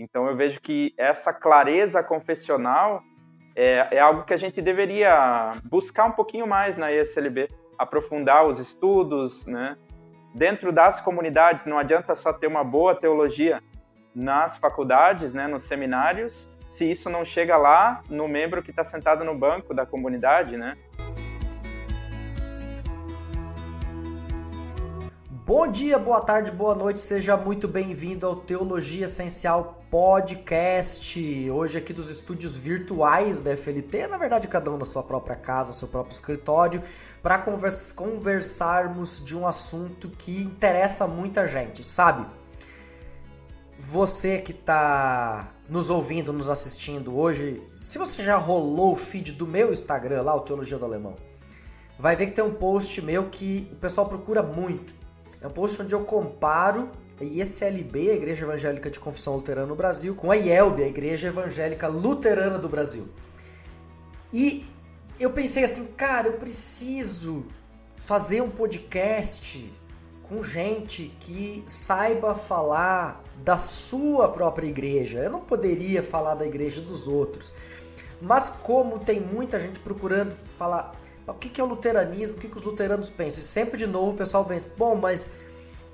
Então eu vejo que essa clareza confessional é, é algo que a gente deveria buscar um pouquinho mais na ESLB, aprofundar os estudos, né? Dentro das comunidades, não adianta só ter uma boa teologia nas faculdades, né, nos seminários, se isso não chega lá no membro que está sentado no banco da comunidade, né? Bom dia, boa tarde, boa noite, seja muito bem-vindo ao Teologia Essencial Podcast. Hoje aqui dos estúdios virtuais da FLT, na verdade cada um na sua própria casa, seu próprio escritório, para convers conversarmos de um assunto que interessa muita gente, sabe? Você que está nos ouvindo, nos assistindo hoje, se você já rolou o feed do meu Instagram lá, o Teologia do Alemão, vai ver que tem um post meu que o pessoal procura muito é um post onde eu comparo a IECLB, a Igreja Evangélica de Confissão Luterana no Brasil, com a IELB, a Igreja Evangélica Luterana do Brasil. E eu pensei assim, cara, eu preciso fazer um podcast com gente que saiba falar da sua própria igreja. Eu não poderia falar da igreja dos outros. Mas como tem muita gente procurando falar o que, é o luteranismo, o que, que os luteranos pensam. E sempre de novo o pessoal pensa, bom, mas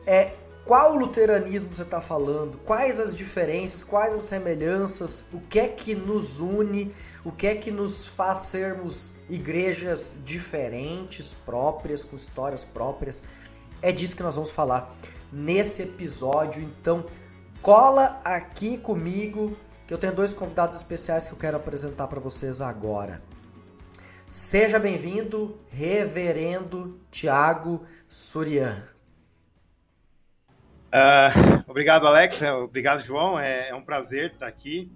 é, qual luteranismo você está falando? Quais as diferenças, quais as semelhanças, o que é que nos une, o que é que nos faz sermos igrejas diferentes, próprias, com histórias próprias. É disso que nós vamos falar nesse episódio. Então, cola aqui comigo que eu tenho dois convidados especiais que eu quero apresentar para vocês agora. Seja bem-vindo, Reverendo Tiago Surian. Uh, obrigado, Alex. É, obrigado, João. É, é, um prazer estar aqui.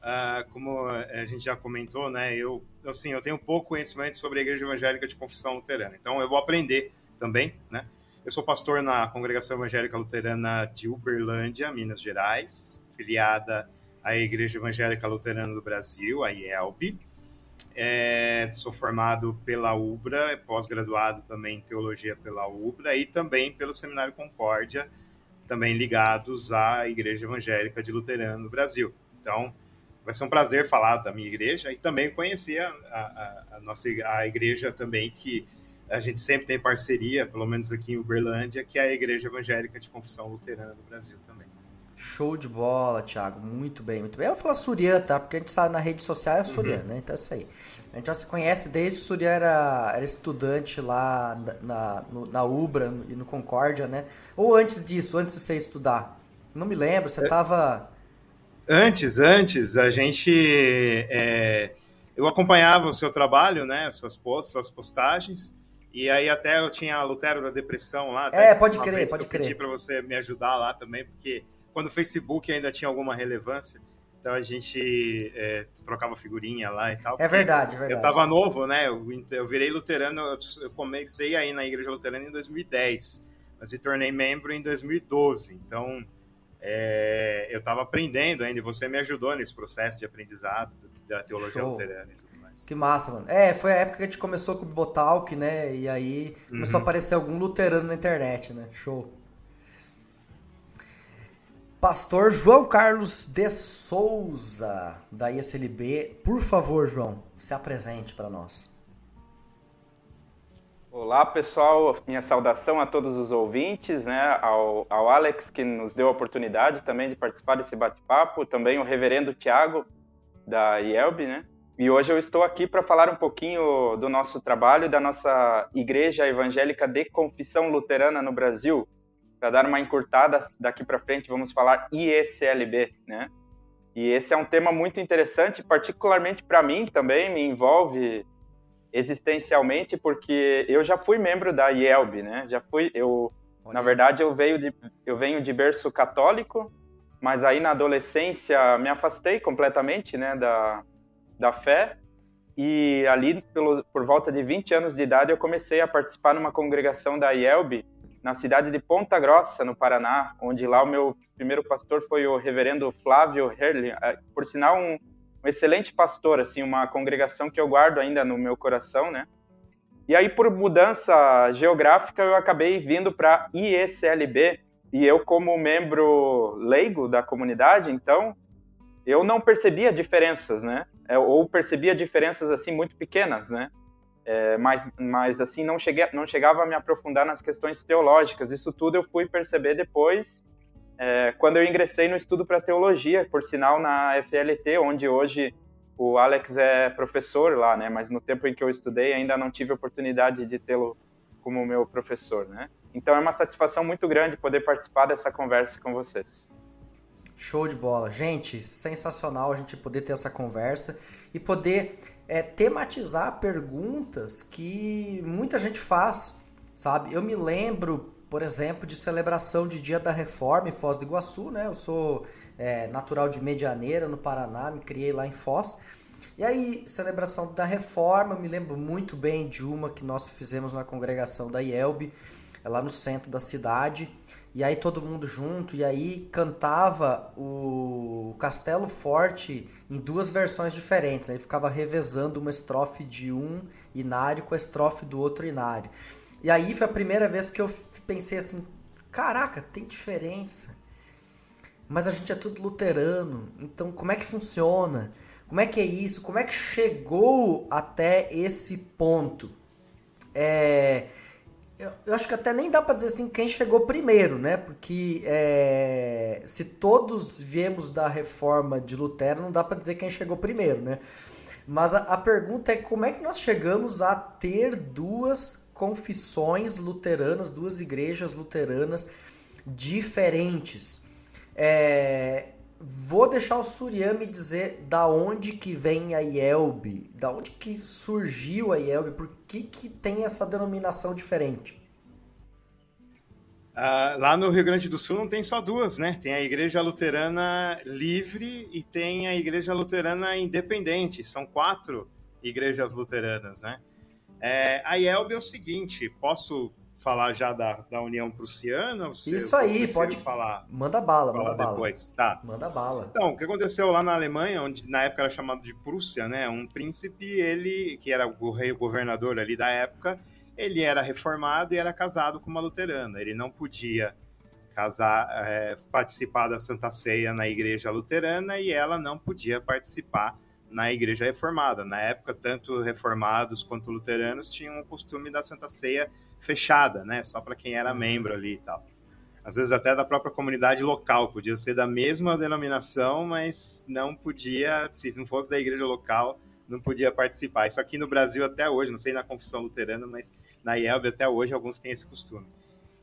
Uh, como a gente já comentou, né, eu, assim, eu tenho pouco conhecimento sobre a Igreja Evangélica de Confissão Luterana, então eu vou aprender também, né? Eu sou pastor na Congregação Evangélica Luterana de Uberlândia, Minas Gerais, filiada à Igreja Evangélica Luterana do Brasil, a IELB. É, sou formado pela UBRA, pós-graduado também em teologia pela UBRA e também pelo Seminário Concórdia, também ligados à Igreja Evangélica de Luterano no Brasil. Então, vai ser um prazer falar da minha igreja e também conhecer a, a, a nossa a igreja também que a gente sempre tem parceria, pelo menos aqui em Uberlândia, que é a Igreja Evangélica de Confissão Luterana do Brasil também. Show de bola, Thiago. Muito bem, muito bem. Eu falo Surian, tá? Porque a gente está na rede social é Surian, uhum. né? Então é isso aí. A gente já se conhece desde que o Surian era, era estudante lá na, na, na Ubra e no Concórdia, né? Ou antes disso, antes de você estudar. Não me lembro, você estava... É... Antes, antes, a gente... É... Eu acompanhava o seu trabalho, né? Suas, posts, suas postagens. E aí até eu tinha a Lutero da Depressão lá. É, pode crer, pode crer. Eu pedi para você me ajudar lá também, porque quando o Facebook ainda tinha alguma relevância. Então a gente é, trocava figurinha lá e tal. É verdade, é verdade. Eu tava novo, né? Eu, eu virei luterano, eu comecei aí na igreja luterana em 2010, mas me tornei membro em 2012. Então é, eu estava aprendendo ainda e você me ajudou nesse processo de aprendizado da teologia Show. luterana e tudo mais. Que massa, mano. É, foi a época que a gente começou com o Bibotalk, né? E aí começou uhum. a aparecer algum luterano na internet, né? Show. Pastor João Carlos de Souza, da ISLB. Por favor, João, se apresente para nós. Olá, pessoal. Minha saudação a todos os ouvintes, né? Ao, ao Alex, que nos deu a oportunidade também de participar desse bate-papo, também o reverendo Tiago, da IELB, né? E hoje eu estou aqui para falar um pouquinho do nosso trabalho, da nossa Igreja Evangélica de Confissão Luterana no Brasil, para dar uma encurtada daqui para frente, vamos falar IECLB, né? E esse é um tema muito interessante, particularmente para mim também, me envolve existencialmente, porque eu já fui membro da IELB, né? Já fui, eu, Olha. na verdade, eu venho, de, eu venho de berço católico, mas aí na adolescência me afastei completamente, né, da, da fé, e ali, pelo, por volta de 20 anos de idade, eu comecei a participar numa congregação da IELB, na cidade de Ponta Grossa, no Paraná, onde lá o meu primeiro pastor foi o reverendo Flávio Herli, é, por sinal um, um, excelente pastor, assim, uma congregação que eu guardo ainda no meu coração, né? E aí por mudança geográfica eu acabei vindo para IECLB e eu como membro leigo da comunidade, então eu não percebia diferenças, né? É, ou percebia diferenças assim muito pequenas, né? É, mas, mas assim não cheguei, não chegava a me aprofundar nas questões teológicas. Isso tudo eu fui perceber depois, é, quando eu ingressei no estudo para teologia, por sinal na FLT, onde hoje o Alex é professor lá, né? Mas no tempo em que eu estudei ainda não tive oportunidade de tê-lo como meu professor, né? Então é uma satisfação muito grande poder participar dessa conversa com vocês. Show de bola. Gente, sensacional a gente poder ter essa conversa e poder é, tematizar perguntas que muita gente faz, sabe? Eu me lembro, por exemplo, de celebração de Dia da Reforma em Foz do Iguaçu, né? Eu sou é, natural de Medianeira, no Paraná, me criei lá em Foz. E aí, celebração da Reforma, me lembro muito bem de uma que nós fizemos na congregação da IELB, lá no centro da cidade e aí todo mundo junto, e aí cantava o Castelo Forte em duas versões diferentes, aí ficava revezando uma estrofe de um inário com a estrofe do outro inário. E aí foi a primeira vez que eu pensei assim, caraca, tem diferença. Mas a gente é tudo luterano, então como é que funciona? Como é que é isso? Como é que chegou até esse ponto? É, eu, acho que até nem dá para dizer assim quem chegou primeiro, né? Porque é, se todos viemos da reforma de Lutero, não dá para dizer quem chegou primeiro, né? Mas a, a, pergunta é como é que nós chegamos a ter duas confissões luteranas, duas igrejas luteranas diferentes. É, Vou deixar o Suriyami dizer da onde que vem a IELB, da onde que surgiu a IELB, por que, que tem essa denominação diferente? Uh, lá no Rio Grande do Sul não tem só duas, né? Tem a Igreja Luterana Livre e tem a Igreja Luterana Independente. São quatro igrejas luteranas, né? É, a IELB é o seguinte, posso falar já da, da União Prussiana? Isso aí, pode falar. Manda bala, falar manda depois. bala. Tá. Manda bala. Então, o que aconteceu lá na Alemanha, onde na época era chamado de Prússia, né? Um príncipe, ele que era o rei governador ali da época, ele era reformado e era casado com uma luterana. Ele não podia casar, é, participar da Santa Ceia na igreja luterana e ela não podia participar na igreja reformada. Na época, tanto reformados quanto luteranos tinham o costume da Santa Ceia fechada, né? Só para quem era membro ali e tal. Às vezes até da própria comunidade local, podia ser da mesma denominação, mas não podia, se não fosse da igreja local, não podia participar. Isso aqui no Brasil até hoje, não sei na confissão luterana, mas na IELB até hoje alguns têm esse costume.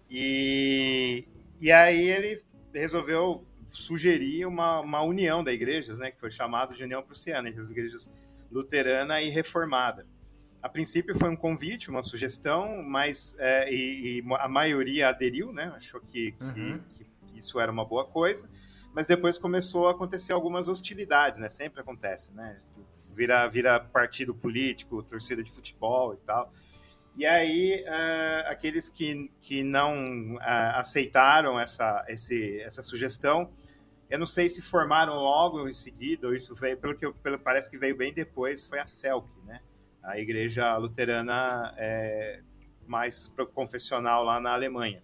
E, e aí ele resolveu sugerir uma, uma união da igrejas, né, que foi chamado de União Prussiana, entre as igrejas luterana e reformada a princípio foi um convite, uma sugestão, mas é, e, e, a maioria aderiu, né? Achou que, uhum. que, que, isso era uma boa coisa, mas depois começou a acontecer algumas hostilidades, né? Sempre acontece, né? Vira, vira partido político, torcida de futebol e tal. E aí, uh, aqueles que, que não uh, aceitaram essa, esse, essa sugestão, eu não sei se formaram logo em seguida, ou isso veio, pelo que pelo, parece que veio bem depois, foi a CELC, né? A igreja luterana é, mais confessional lá na Alemanha.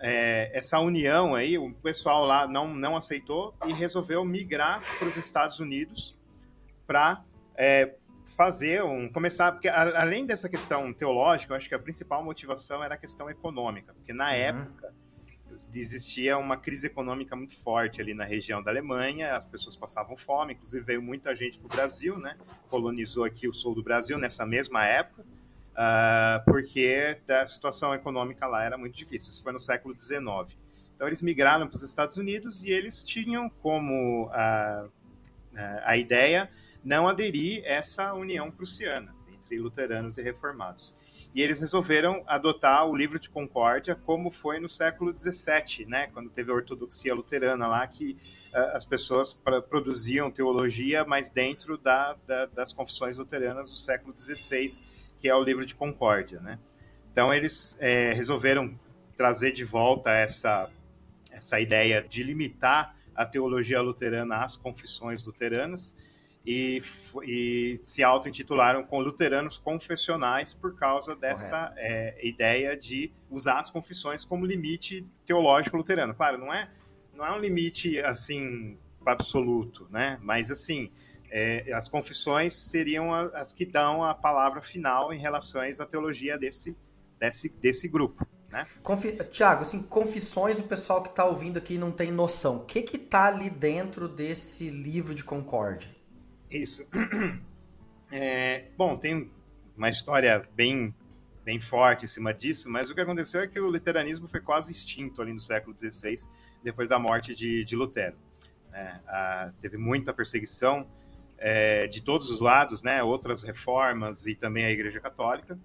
É, essa união aí, o pessoal lá não, não aceitou e resolveu migrar para os Estados Unidos para é, fazer um começar porque a, além dessa questão teológica, eu acho que a principal motivação era a questão econômica, porque na uhum. época existia uma crise econômica muito forte ali na região da Alemanha, as pessoas passavam fome, inclusive veio muita gente para o Brasil, né? Colonizou aqui o sul do Brasil nessa mesma época, uh, porque a situação econômica lá era muito difícil. Isso foi no século XIX. Então eles migraram para os Estados Unidos e eles tinham como uh, a ideia não aderir a essa união prussiana entre luteranos e reformados e eles resolveram adotar o livro de concórdia como foi no século XVII, né, quando teve a ortodoxia luterana lá, que uh, as pessoas pra, produziam teologia, mas dentro da, da, das confissões luteranas do século XVI, que é o livro de concórdia. Né? Então eles é, resolveram trazer de volta essa, essa ideia de limitar a teologia luterana às confissões luteranas, e, e se auto-intitularam com luteranos confessionais por causa dessa é, ideia de usar as confissões como limite teológico luterano. Claro, não é, não é um limite assim absoluto, né? Mas assim, é, as confissões seriam as que dão a palavra final em relação à teologia desse, desse, desse grupo. Né? Confi... Tiago, assim, confissões, o pessoal que está ouvindo aqui não tem noção. O que está ali dentro desse livro de Concórdia? Isso. É, bom, tem uma história bem, bem forte em cima disso, mas o que aconteceu é que o luteranismo foi quase extinto ali no século XVI, depois da morte de, de Lutero. É, a, teve muita perseguição é, de todos os lados, né, outras reformas e também a Igreja Católica.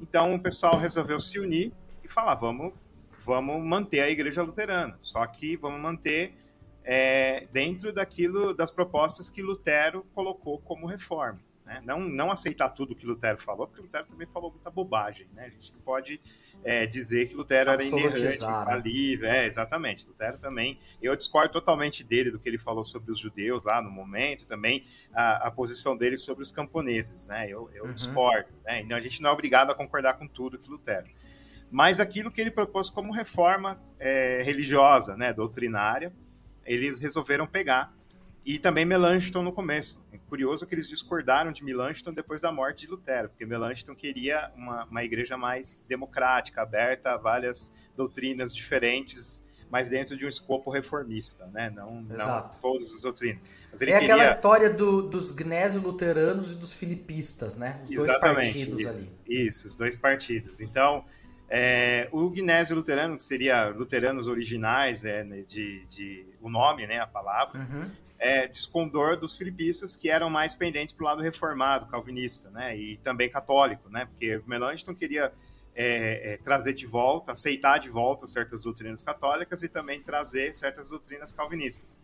Então o pessoal resolveu se unir e falar: vamos, vamos manter a Igreja Luterana, só que vamos manter é, dentro daquilo das propostas que Lutero colocou como reforma. Né? Não, não aceitar tudo que Lutero falou, porque Lutero também falou muita bobagem. Né? A gente pode é, dizer que Lutero era inerrante, infalível. É, exatamente. Lutero também. Eu discordo totalmente dele, do que ele falou sobre os judeus lá no momento, também a, a posição dele sobre os camponeses. Né? Eu, eu uhum. discordo. Né? Então a gente não é obrigado a concordar com tudo que Lutero. Mas aquilo que ele propôs como reforma é, religiosa, né, doutrinária, eles resolveram pegar e também Melanchthon no começo. É curioso que eles discordaram de Melanchthon depois da morte de Lutero, porque Melanchthon queria uma, uma igreja mais democrática, aberta a várias doutrinas diferentes, mas dentro de um escopo reformista, né? Não, não todas as doutrinas. é queria... aquela história do, dos gnésio-luteranos e dos filipistas, né? Os Exatamente, dois partidos isso, ali. Isso, os dois partidos. Então, é, o Gnésio Luterano, que seria luteranos originais, é, de, de, o nome, né, a palavra, uhum é, descondor dos filipistas que eram mais pendentes para o lado reformado, calvinista, né, e também católico, né, porque Melanchthon queria é, é, trazer de volta, aceitar de volta certas doutrinas católicas e também trazer certas doutrinas calvinistas.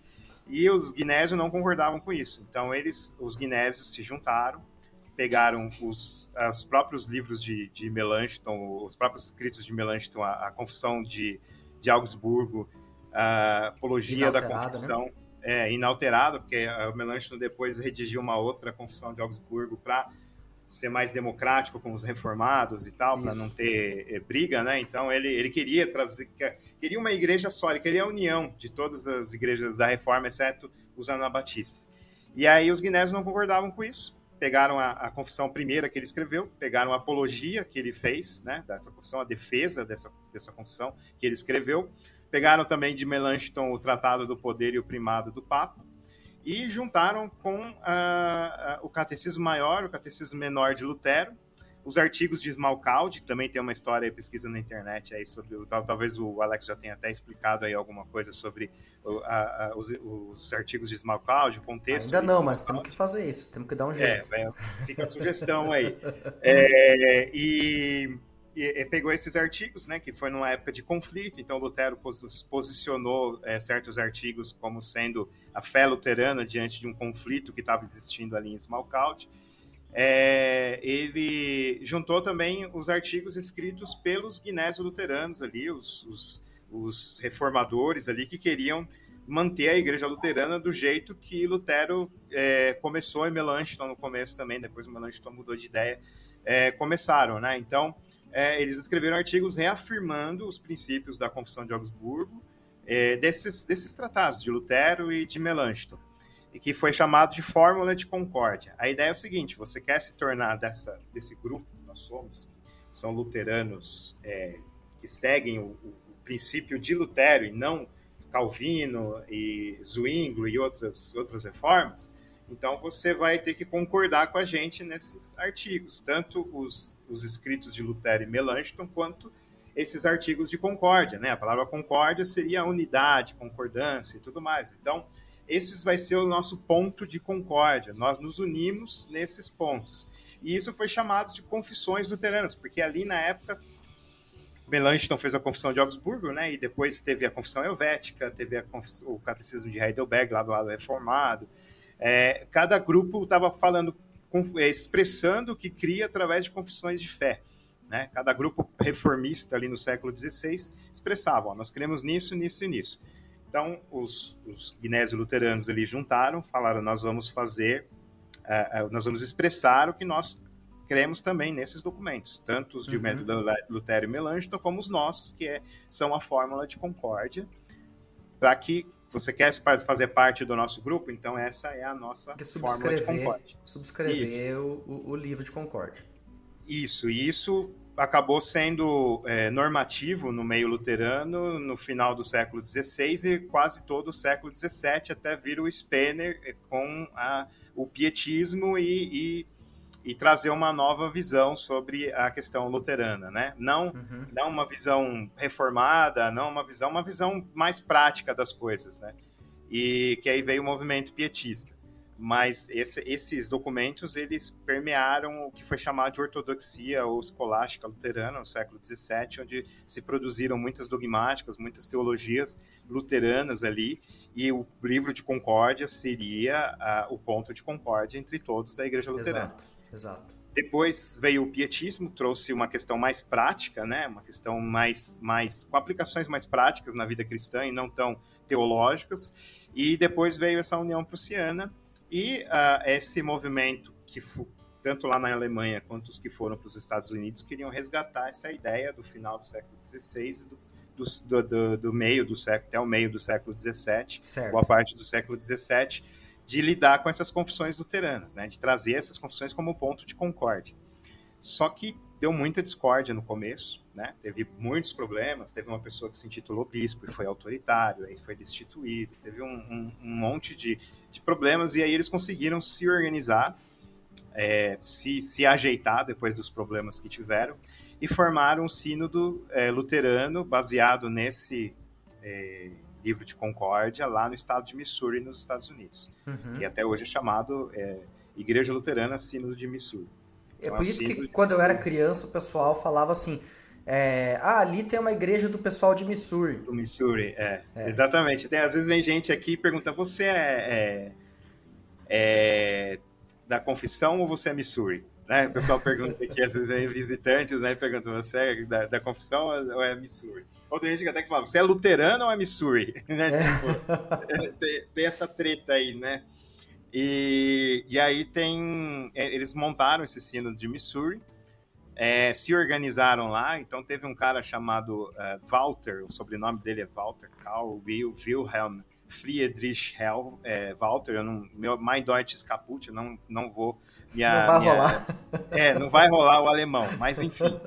E os guinésios não concordavam com isso. Então eles, os guinésios, se juntaram, pegaram os, os próprios livros de, de Melanchthon, os próprios escritos de Melanchthon, a, a Confissão de, de Augsburgo, a Apologia da né? Confissão. Né? é, inalterado, porque o Melanchthon depois redigiu uma outra confissão de Augsburgo para ser mais democrático com os reformados e tal, para não ter é, briga, né? Então ele, ele queria trazer, queria uma igreja só, ele queria a união de todas as igrejas da reforma, exceto os anabatistas. E aí os guinésios não concordavam com isso, pegaram a, a, confissão primeira que ele escreveu, pegaram a apologia que ele fez, né, dessa confissão, a defesa dessa, dessa confissão que ele escreveu, Pegaram também de Melanchthon o Tratado do Poder e o Primado do Papa e juntaram com uh, uh, o Catecismo Maior, o Catecismo Menor de Lutero, os artigos de Smalcalde, que também tem uma história e pesquisa na internet aí sobre, talvez o Alex já tenha até explicado aí alguma coisa sobre os, os, artigos de Smalcalde, o contexto. Ainda não, mas temos que fazer isso, temos que dar um jeito. É, fica a sugestão aí. É, e e, e, pegou esses artigos, né, que foi numa época de conflito, então Lutero pos, posicionou é, certos artigos como sendo a fé luterana diante de um conflito que estava existindo ali em Smalcald. É, ele juntou também os artigos escritos pelos guinésio-luteranos ali, os, os, os, reformadores ali que queriam manter a igreja luterana do jeito que Lutero é, começou em Melanchthon no começo também, depois o Melanchthon mudou de ideia, é, começaram, né? Então, é, eles escreveram artigos reafirmando os princípios da Confissão de Augsburgo, é, desses, desses tratados de Lutero e de Melanchthon, e que foi chamado de Fórmula de Concórdia. A ideia é o seguinte: você quer se tornar dessa, desse grupo que nós somos, que são luteranos é, que seguem o, o, princípio de Lutero e não Calvino e Zwingli e outras, outras reformas, então você vai ter que concordar com a gente nesses artigos, tanto os, os escritos de Lutero e Melanchthon, quanto esses artigos de concórdia, né? A palavra concórdia seria unidade, concordância e tudo mais. Então, esses vai ser o nosso ponto de concórdia. Nós nos unimos nesses pontos. E isso foi chamado de confissões luteranas, porque ali na época Melanchthon fez a confissão de Augsburgo, né? E depois teve a confissão helvética, teve o catecismo de Heidelberg lá do lado reformado é, cada grupo estava falando, é, expressando o que cria através de confissões de fé. Né? Cada grupo reformista ali no século XVI expressava, ó, nós cremos nisso, nisso e nisso. Então, os, os luteranos ali juntaram, falaram, nós vamos fazer, uh, nós vamos expressar o que nós cremos também nesses documentos, tanto os de uhum. Lutero e Melanchthon, como os nossos, que é, são a fórmula de concórdia, para que você quer fazer parte do nosso grupo, então essa é a nossa fórmula de Concorde. Subscrever o, o, livro de Concorde. Isso, e isso acabou sendo é, normativo no meio luterano no final do século XVI e quase todo o século XVII, até vir o Spener é, com a, o pietismo e, e e trazer uma nova visão sobre a questão luterana, né? Não, uhum. não uma visão reformada, não uma visão, uma visão mais prática das coisas, né? E que aí veio o movimento pietista. Mas esse, esses documentos eles permearam o que foi chamado de ortodoxia ou escolástica luterana no século XVII, onde se produziram muitas dogmáticas, muitas teologias luteranas ali, e o livro de concórdia seria uh, o ponto de concórdia entre todos da Igreja Luterana. Exato. Exato. Depois veio o pietismo, trouxe uma questão mais prática, né? Uma questão mais, mais com aplicações mais práticas na vida cristã e não tão teológicas. E depois veio essa União Prussiana e uh, esse movimento que tanto lá na Alemanha quanto os que foram para os Estados Unidos queriam resgatar essa ideia do final do século XVI do, do, do, do, meio do século até o meio do século XVII, boa parte do século XVII de lidar com essas confissões luteranas, né, de trazer essas confissões como ponto de concórdia. Só que deu muita discórdia no começo, né? Teve muitos problemas. Teve uma pessoa que se intitulou bispo e foi autoritário, aí foi destituído. Teve um, um, um monte de, de, problemas e aí eles conseguiram se organizar, é, se, se ajeitar depois dos problemas que tiveram e formaram um sínodo é, luterano baseado nesse é, livro de concórdia lá no estado de Missouri, nos Estados Unidos. Uhum. E até hoje é chamado é, Igreja Luterana Sínodo de Missouri. É por isso que quando eu era criança o pessoal falava assim, é, ah, ali tem uma igreja do pessoal de Missouri. Do Missouri, é. é. Exatamente. Tem, às vezes vem gente aqui e pergunta, você é, é, é, da confissão ou você é Missouri? Né? O pessoal pergunta aqui, às vezes vem visitantes, né? Perguntam, você é da, da confissão ou é Missouri? Outra gente que até que fala, você é luterano ou é Missouri? né? É. Tipo, tem, tem, essa treta aí, né? E, e aí tem. É, eles montaram esse sino de Missouri, é, se organizaram lá. Então teve um cara chamado uh, Walter, o sobrenome dele é Walter Karl Wilhelm Friedrich Hell, é, Walter. Eu não, meu, mein Deutsch ist kaputt, eu não, não vou. Minha, não vai minha, rolar. É, não vai rolar o alemão, mas enfim.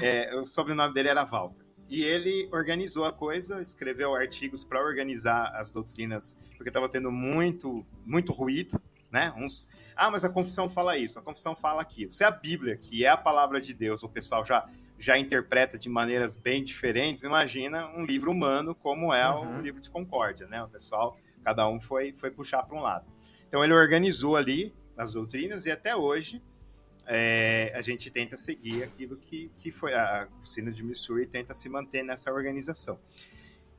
É, o sobrenome dele era Walter. E ele organizou a coisa, escreveu artigos para organizar as doutrinas, porque estava tendo muito, muito ruído, né? Uns, ah, mas a confissão fala isso, a confissão fala aquilo. Se a Bíblia, que é a palavra de Deus, o pessoal já já interpreta de maneiras bem diferentes, imagina um livro humano como é uhum. o livro de Concórdia, né? O pessoal, cada um foi foi puxar para um lado. Então ele organizou ali as doutrinas e até hoje é, a gente tenta seguir aquilo que, que foi a oficina de Missouri tenta se manter nessa organização.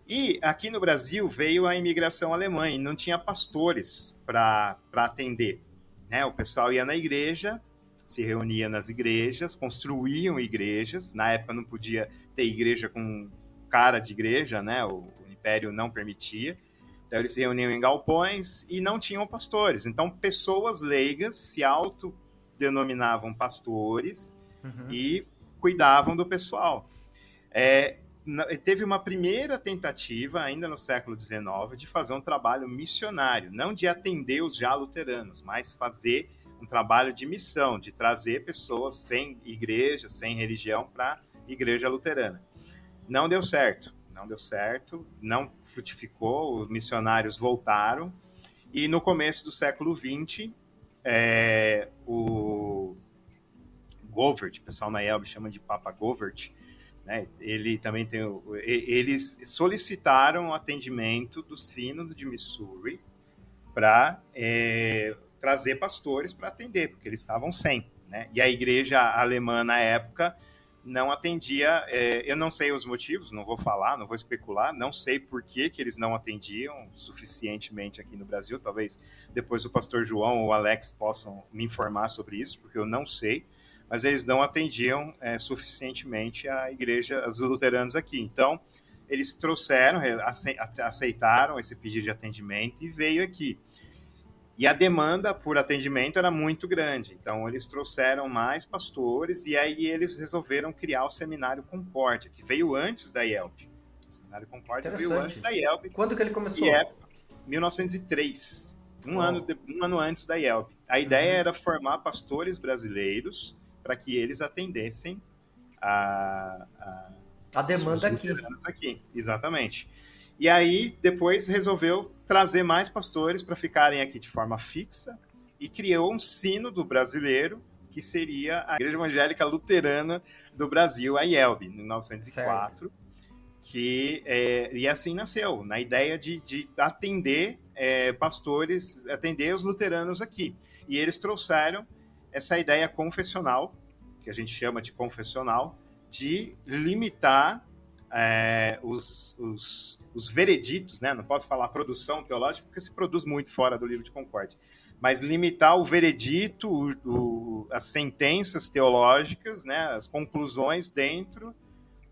E aqui no Brasil veio a imigração alemã e não tinha pastores para atender. Né? O pessoal ia na igreja, se reunia nas igrejas, construíam igrejas. Na época não podia ter igreja com cara de igreja, né? o, o império não permitia. Então eles se reuniam em galpões e não tinham pastores. Então pessoas leigas se auto denominavam pastores uhum. e cuidavam do pessoal. É, teve uma primeira tentativa, ainda no século XIX, de fazer um trabalho missionário, não de atender os já luteranos, mas fazer um trabalho de missão, de trazer pessoas sem igreja, sem religião para a igreja luterana. Não deu certo, não deu certo, não frutificou, os missionários voltaram, e no começo do século XX, é, o Govert, o pessoal na Elbe chama de Papa Govert, né? Ele também tem, eles solicitaram atendimento do Sínodo de Missouri para é, trazer pastores para atender, porque eles estavam sem, né? E a igreja alemã na época não atendia. É, eu não sei os motivos, não vou falar, não vou especular, não sei por que, que eles não atendiam suficientemente aqui no Brasil. Talvez depois o pastor João ou o Alex possam me informar sobre isso, porque eu não sei. Mas eles não atendiam é, suficientemente a igreja, os luteranos aqui. Então, eles trouxeram, aceitaram esse pedido de atendimento e veio aqui. E a demanda por atendimento era muito grande. Então, eles trouxeram mais pastores e aí eles resolveram criar o Seminário Concórdia, que veio antes da IELP. O Seminário Concórdia veio antes da IELB. Quando que ele começou? E é 1903, um, oh. ano, um ano antes da IELB. A ideia uhum. era formar pastores brasileiros para que eles atendessem a, a, a demanda aqui. aqui. Exatamente. E aí, depois resolveu trazer mais pastores para ficarem aqui de forma fixa e criou um sino do brasileiro, que seria a Igreja Evangélica Luterana do Brasil, a IELB, em 1904. Certo. Que, é, e assim nasceu, na ideia de, de atender é, pastores, atender os luteranos aqui. E eles trouxeram essa ideia confessional, que a gente chama de confessional, de limitar é, os, os, os, vereditos, né? não posso falar produção teológica, porque se produz muito fora do livro de Concórdia, mas limitar o veredito, o, o, as sentenças teológicas, né? as conclusões dentro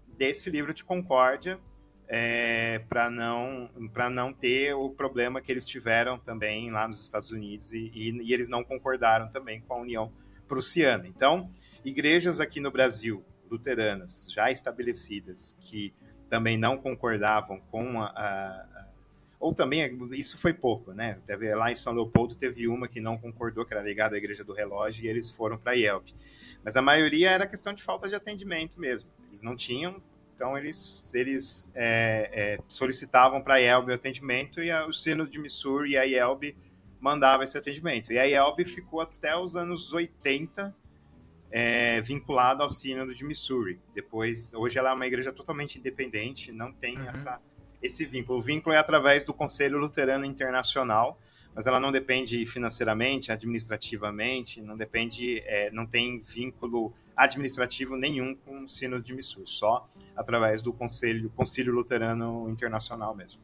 desse livro de Concórdia, é, para não, não ter o problema que eles tiveram também lá nos Estados Unidos e, e, e eles não concordaram também com a União Prussiana. Então, igrejas aqui no Brasil luteranas já estabelecidas que também não concordavam com a, a, a, ou também isso foi pouco, né? Teve, lá em São Leopoldo teve uma que não concordou, que era ligada à Igreja do Relógio, e eles foram para a. Mas a maioria era questão de falta de atendimento mesmo. Eles não tinham, então eles, eles é, é, solicitavam para a o atendimento e o Sino de Missouri e a IELB mandava esse atendimento. E a IELB ficou até os anos 80 é, vinculado ao Sínodo de Missouri. Depois, hoje ela é uma igreja totalmente independente, não tem uhum. essa, esse vínculo. O vínculo é através do Conselho Luterano Internacional, mas ela não depende financeiramente, administrativamente, não depende, é, não tem vínculo administrativo nenhum com o Sínodo de Missouri, só através do Conselho, Conselho Luterano Internacional mesmo.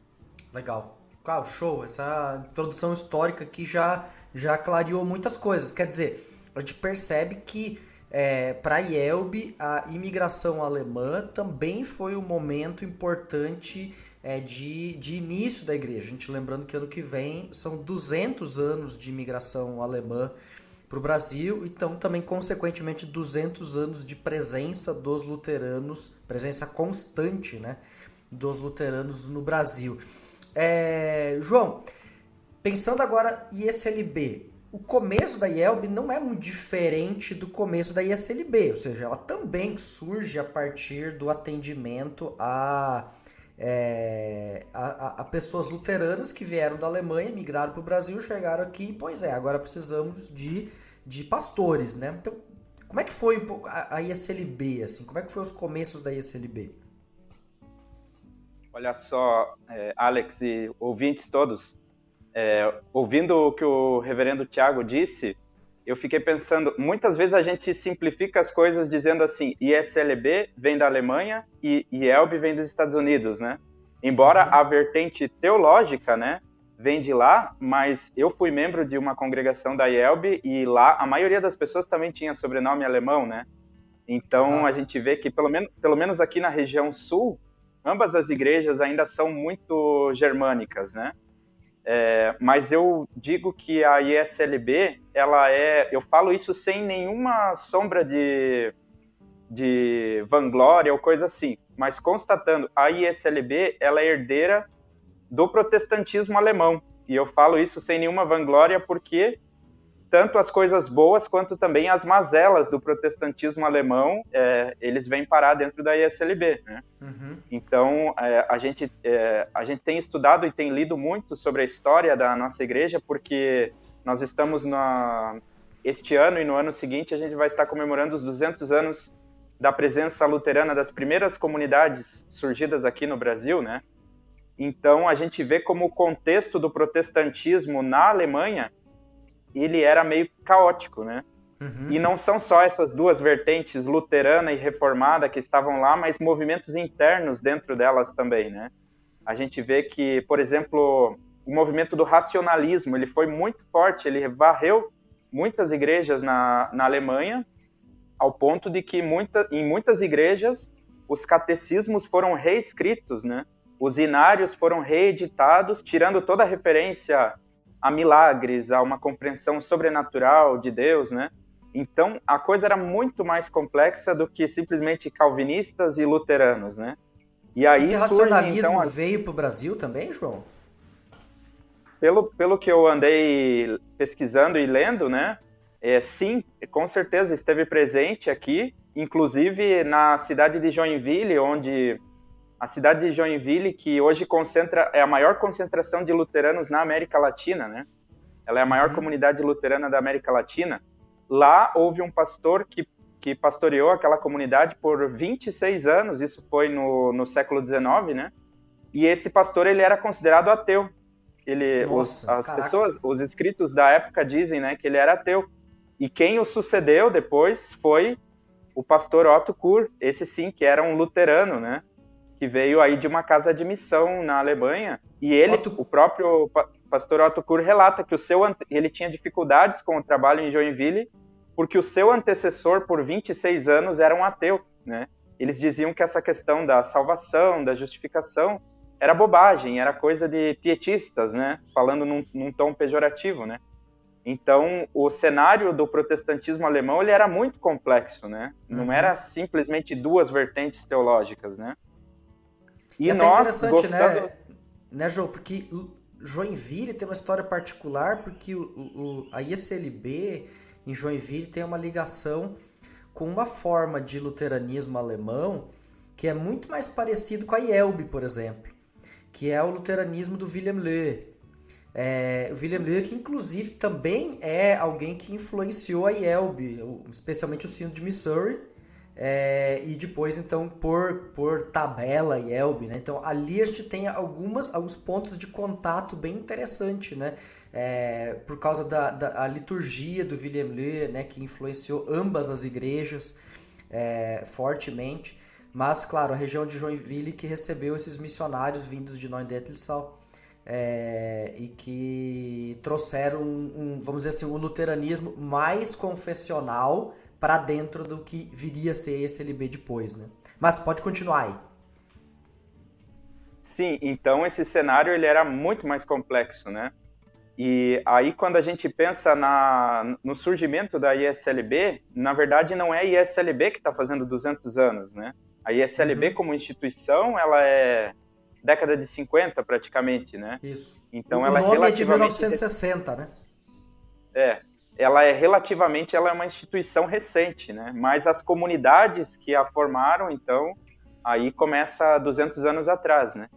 Legal. Claro, show. Essa introdução histórica aqui já, já clareou muitas coisas. Quer dizer, a gente percebe que é, para Yelb, a imigração alemã também foi um momento importante é, de, de início da igreja. A gente lembrando que ano que vem são 200 anos de imigração alemã para o Brasil, então também, consequentemente, 200 anos de presença dos luteranos, presença constante né, dos luteranos no Brasil. É, João, pensando agora em ISLB, o começo da IELB não é muito diferente do começo da ISLB, ou seja, ela também surge a partir do atendimento a, é, a, a, pessoas luteranas que vieram da Alemanha, migraram para o Brasil, chegaram aqui, pois é, agora precisamos de, de pastores, né? Então, como é que foi a, ISLB, assim, como é que foi os começos da ISLB? Olha só, é, Alex e ouvintes todos, é, ouvindo o que o reverendo Tiago disse, eu fiquei pensando, muitas vezes a gente simplifica as coisas dizendo assim, ISLB vem da Alemanha e IELB vem dos Estados Unidos, né? Embora a vertente teológica, né, vem de lá, mas eu fui membro de uma congregação da IELB e lá a maioria das pessoas também tinha sobrenome alemão, né? Então Exato. a gente vê que pelo menos, pelo menos aqui na região sul, ambas as igrejas ainda são muito germânicas, né? É, mas eu digo que a ISLB, ela é, eu falo isso sem nenhuma sombra de, de vanglória ou coisa assim, mas constatando, a ISLB, ela é herdeira do protestantismo alemão. E eu falo isso sem nenhuma vanglória porque tanto as coisas boas quanto também as mazelas do protestantismo alemão, é, eles vêm parar dentro da ISLB. Né? Uhum. Então, é, a, gente, é, a gente tem estudado e tem lido muito sobre a história da nossa igreja, porque nós estamos na, este ano e no ano seguinte a gente vai estar comemorando os 200 anos da presença luterana das primeiras comunidades surgidas aqui no Brasil, né? Então, a gente vê como o contexto do protestantismo na Alemanha ele era meio caótico, né? Uhum. E não são só essas duas vertentes, luterana e reformada, que estavam lá, mas movimentos internos dentro delas também, né? A gente vê que, por exemplo, o movimento do racionalismo, ele foi muito forte, ele varreu muitas igrejas na, na Alemanha, ao ponto de que muita, em muitas igrejas os catecismos foram reescritos, né? Os inários foram reeditados, tirando toda a referência a milagres, a uma compreensão sobrenatural de Deus, né? Então, a coisa era muito mais complexa do que simplesmente calvinistas e luteranos, né? E aí Esse racionalismo surge, então, veio para o Brasil também, João? Pelo, pelo que eu andei pesquisando e lendo, né? É, sim, com certeza esteve presente aqui, inclusive na cidade de Joinville, onde a cidade de Joinville, que hoje concentra é a maior concentração de luteranos na América Latina, né? Ela é a maior uhum. comunidade luterana da América Latina. Lá houve um pastor que, que pastoreou aquela comunidade por 26 anos, isso foi no, no século XIX, né? E esse pastor ele era considerado ateu. Ele, Nossa, os, as caraca. pessoas, os escritos da época dizem, né, que ele era ateu. E quem o sucedeu depois foi o pastor Otto Kur, esse sim que era um luterano, né? Que veio aí de uma casa de missão na Alemanha. E ele, Otto... o próprio pastor Otto Kur relata que o seu ele tinha dificuldades com o trabalho em Joinville porque o seu antecessor por 26 anos era um ateu, né? Eles diziam que essa questão da salvação, da justificação, era bobagem, era coisa de pietistas, né? Falando num, num tom pejorativo, né? Então, o cenário do protestantismo alemão ele era muito complexo, né? Não uhum. era simplesmente duas vertentes teológicas, né? E é nós, né? gostando... né? né, João? Porque Joinville tem uma história particular porque o, o, a ISLB em Joinville tem uma ligação com uma forma de luteranismo alemão que é muito mais parecido com a IELB, por exemplo, que é o luteranismo do William Löh. É, o William Löh, que inclusive também é alguém que influenciou a IELB, especialmente o sino de Missouri, é, e depois, então, por, por tabela e Elbe, né? Então, ali a gente tem algumas, alguns pontos de contato bem interessante, né? É, por causa da, da liturgia do William Löh, né? Que influenciou ambas as igrejas é, fortemente. Mas, claro, a região de Joinville que recebeu esses missionários vindos de Neuendettelsau é, e que trouxeram, um, um, vamos dizer assim, um luteranismo mais confessional, para dentro do que viria a ser esse LB depois, né? Mas pode continuar aí. Sim, então esse cenário ele era muito mais complexo, né? E aí quando a gente pensa na, no surgimento da ISLB, na verdade não é a ISLB que está fazendo 200 anos, né? A ISLB uhum. como instituição, ela é década de 50 praticamente, né? Isso. Então o ela é nome é relativamente... é de 1960, né? É, ela é relativamente ela é uma instituição recente, né? Mas as comunidades que a formaram, então, aí começa 200 anos atrás, né?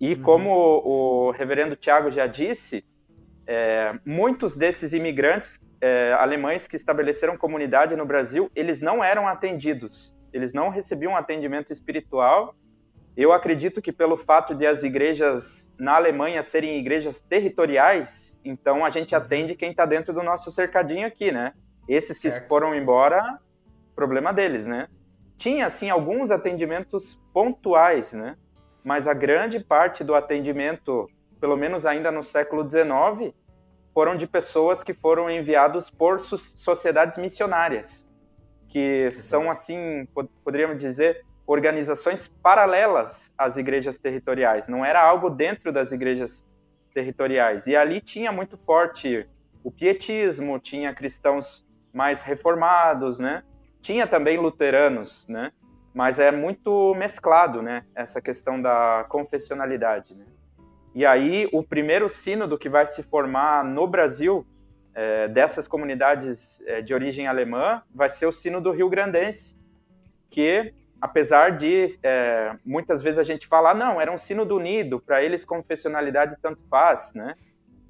E uhum. como o, o, reverendo Tiago já disse, é, muitos desses imigrantes é, alemães que estabeleceram comunidade no Brasil, eles não eram atendidos, eles não recebiam atendimento espiritual eu acredito que pelo fato de as igrejas na Alemanha serem igrejas territoriais, então a gente uhum. atende quem está dentro do nosso cercadinho aqui, né? Esses certo. que foram embora, problema deles, né? Tinha, assim, alguns atendimentos pontuais, né? Mas a grande parte do atendimento, pelo menos ainda no século XIX, foram de pessoas que foram enviados por sociedades missionárias, que são, assim, poderíamos dizer, organizações paralelas às igrejas territoriais, não era algo dentro das igrejas territoriais. E ali tinha muito forte o pietismo, tinha cristãos mais reformados, né? Tinha também luteranos, né? Mas é muito mesclado, né? Essa questão da confessionalidade, né? E aí o primeiro sínodo que vai se formar no Brasil é, dessas comunidades é, de origem alemã vai ser o sínodo rio-grandense, que apesar de é, muitas vezes a gente falar, não, era um sino do unido, para eles confessionalidade tanto faz, né?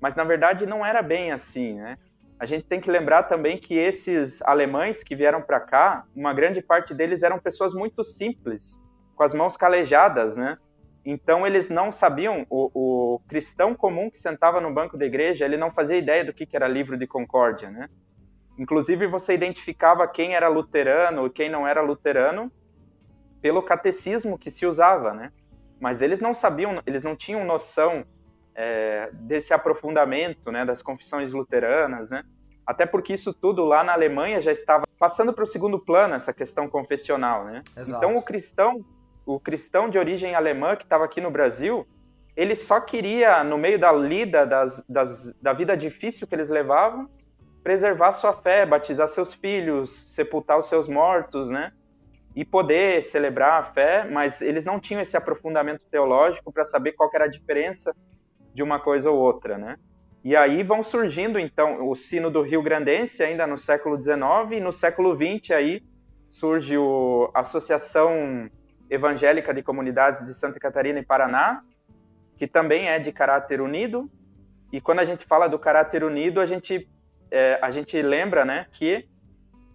Mas na verdade não era bem assim, né? A gente tem que lembrar também que esses alemães que vieram para cá, uma grande parte deles eram pessoas muito simples, com as mãos calejadas, né? Então eles não sabiam, o, o cristão comum que sentava no banco da igreja, ele não fazia ideia do que, que era livro de concórdia, né? Inclusive você identificava quem era luterano e quem não era luterano pelo catecismo que se usava, né? Mas eles não sabiam, eles não tinham noção é, desse aprofundamento, né, das confissões luteranas, né? Até porque isso tudo lá na Alemanha já estava passando para o segundo plano essa questão confessional, né? Exato. Então o cristão, o cristão de origem alemã que estava aqui no Brasil, ele só queria no meio da lida das, das, da vida difícil que eles levavam, preservar sua fé, batizar seus filhos, sepultar os seus mortos, né? E poder celebrar a fé, mas eles não tinham esse aprofundamento teológico para saber qual era a diferença de uma coisa ou outra, né? E aí vão surgindo, então, o sino do Rio Grandense, ainda no século XIX, e no século XX aí surge o, a Associação Evangélica de Comunidades de Santa Catarina e Paraná, que também é de caráter unido, e quando a gente fala do caráter unido, a gente, é, a gente lembra né, que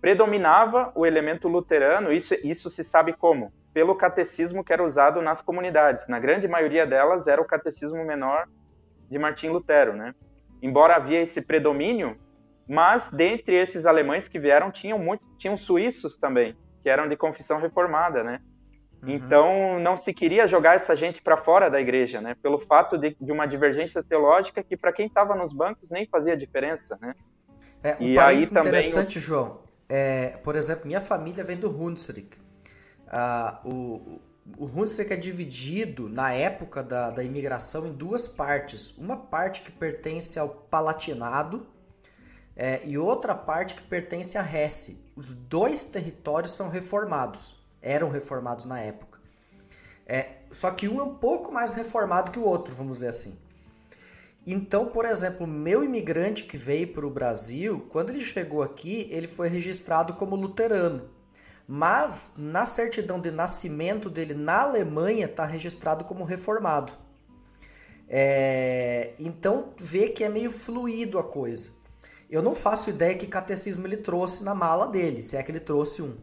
predominava o elemento luterano, isso, isso se sabe como? Pelo catecismo que era usado nas comunidades. Na grande maioria delas era o catecismo menor de Martim Lutero, né? embora havia esse predomínio, mas dentre esses alemães que vieram tinham muito, tinham suíços também, que eram de confissão reformada, né? Uhum. Então não se queria jogar essa gente para fora da igreja, né? Pelo fato de, de uma divergência teológica que para quem estava nos bancos nem fazia diferença, né? É, um e aí também interessante, os... João. É, por exemplo, minha família vem do Hunsrück. Ah, o, o Hunsrück é dividido, na época da, da imigração, em duas partes. Uma parte que pertence ao Palatinado é, e outra parte que pertence a Hesse. Os dois territórios são reformados, eram reformados na época. É, só que um é um pouco mais reformado que o outro, vamos dizer assim. Então, por exemplo, meu imigrante que veio para o Brasil, quando ele chegou aqui, ele foi registrado como luterano. Mas na certidão de nascimento dele na Alemanha está registrado como reformado. É, então vê que é meio fluido a coisa. Eu não faço ideia que catecismo ele trouxe na mala dele, se é que ele trouxe um.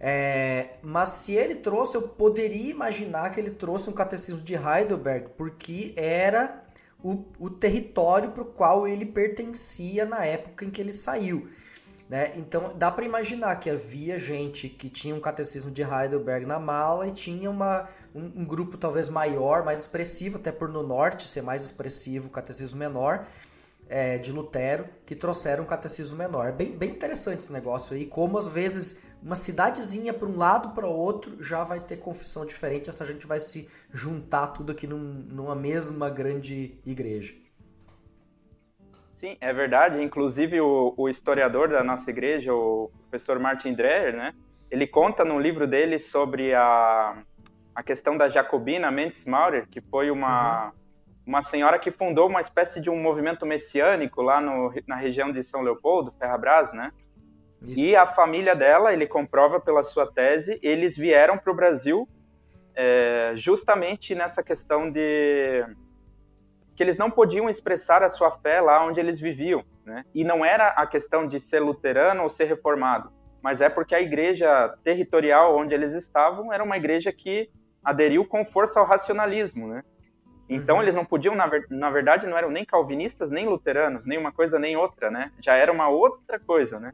É, mas se ele trouxe, eu poderia imaginar que ele trouxe um catecismo de Heidelberg, porque era o, o território para o qual ele pertencia na época em que ele saiu. Né? Então dá para imaginar que havia gente que tinha um catecismo de Heidelberg na mala e tinha uma, um, um, grupo talvez maior, mais expressivo, até por no norte ser mais expressivo, o catecismo menor é, de Lutero, que trouxeram um catecismo menor. É bem, bem interessante esse negócio aí, como às vezes uma cidadezinha para um lado para o outro já vai ter confissão diferente, essa gente vai se juntar tudo aqui num, numa mesma grande igreja. Sim, é verdade. Inclusive, o, o, historiador da nossa igreja, o professor Martin Dreher, né, ele conta no livro dele sobre a, a questão da Jacobina Mendes Maurer, que foi uma, uhum. uma senhora que fundou uma espécie de um movimento messiânico lá no, na região de São Leopoldo, Ferrabras, né? Isso. E a família dela, ele comprova pela sua tese, eles vieram para o Brasil é, justamente nessa questão de que eles não podiam expressar a sua fé lá onde eles viviam, né? E não era a questão de ser luterano ou ser reformado, mas é porque a igreja territorial onde eles estavam era uma igreja que aderiu com força ao racionalismo, né? Então uhum. eles não podiam, na, ver, na, verdade, não eram nem calvinistas nem luteranos, nem uma coisa nem outra, né? Já era uma outra coisa, né?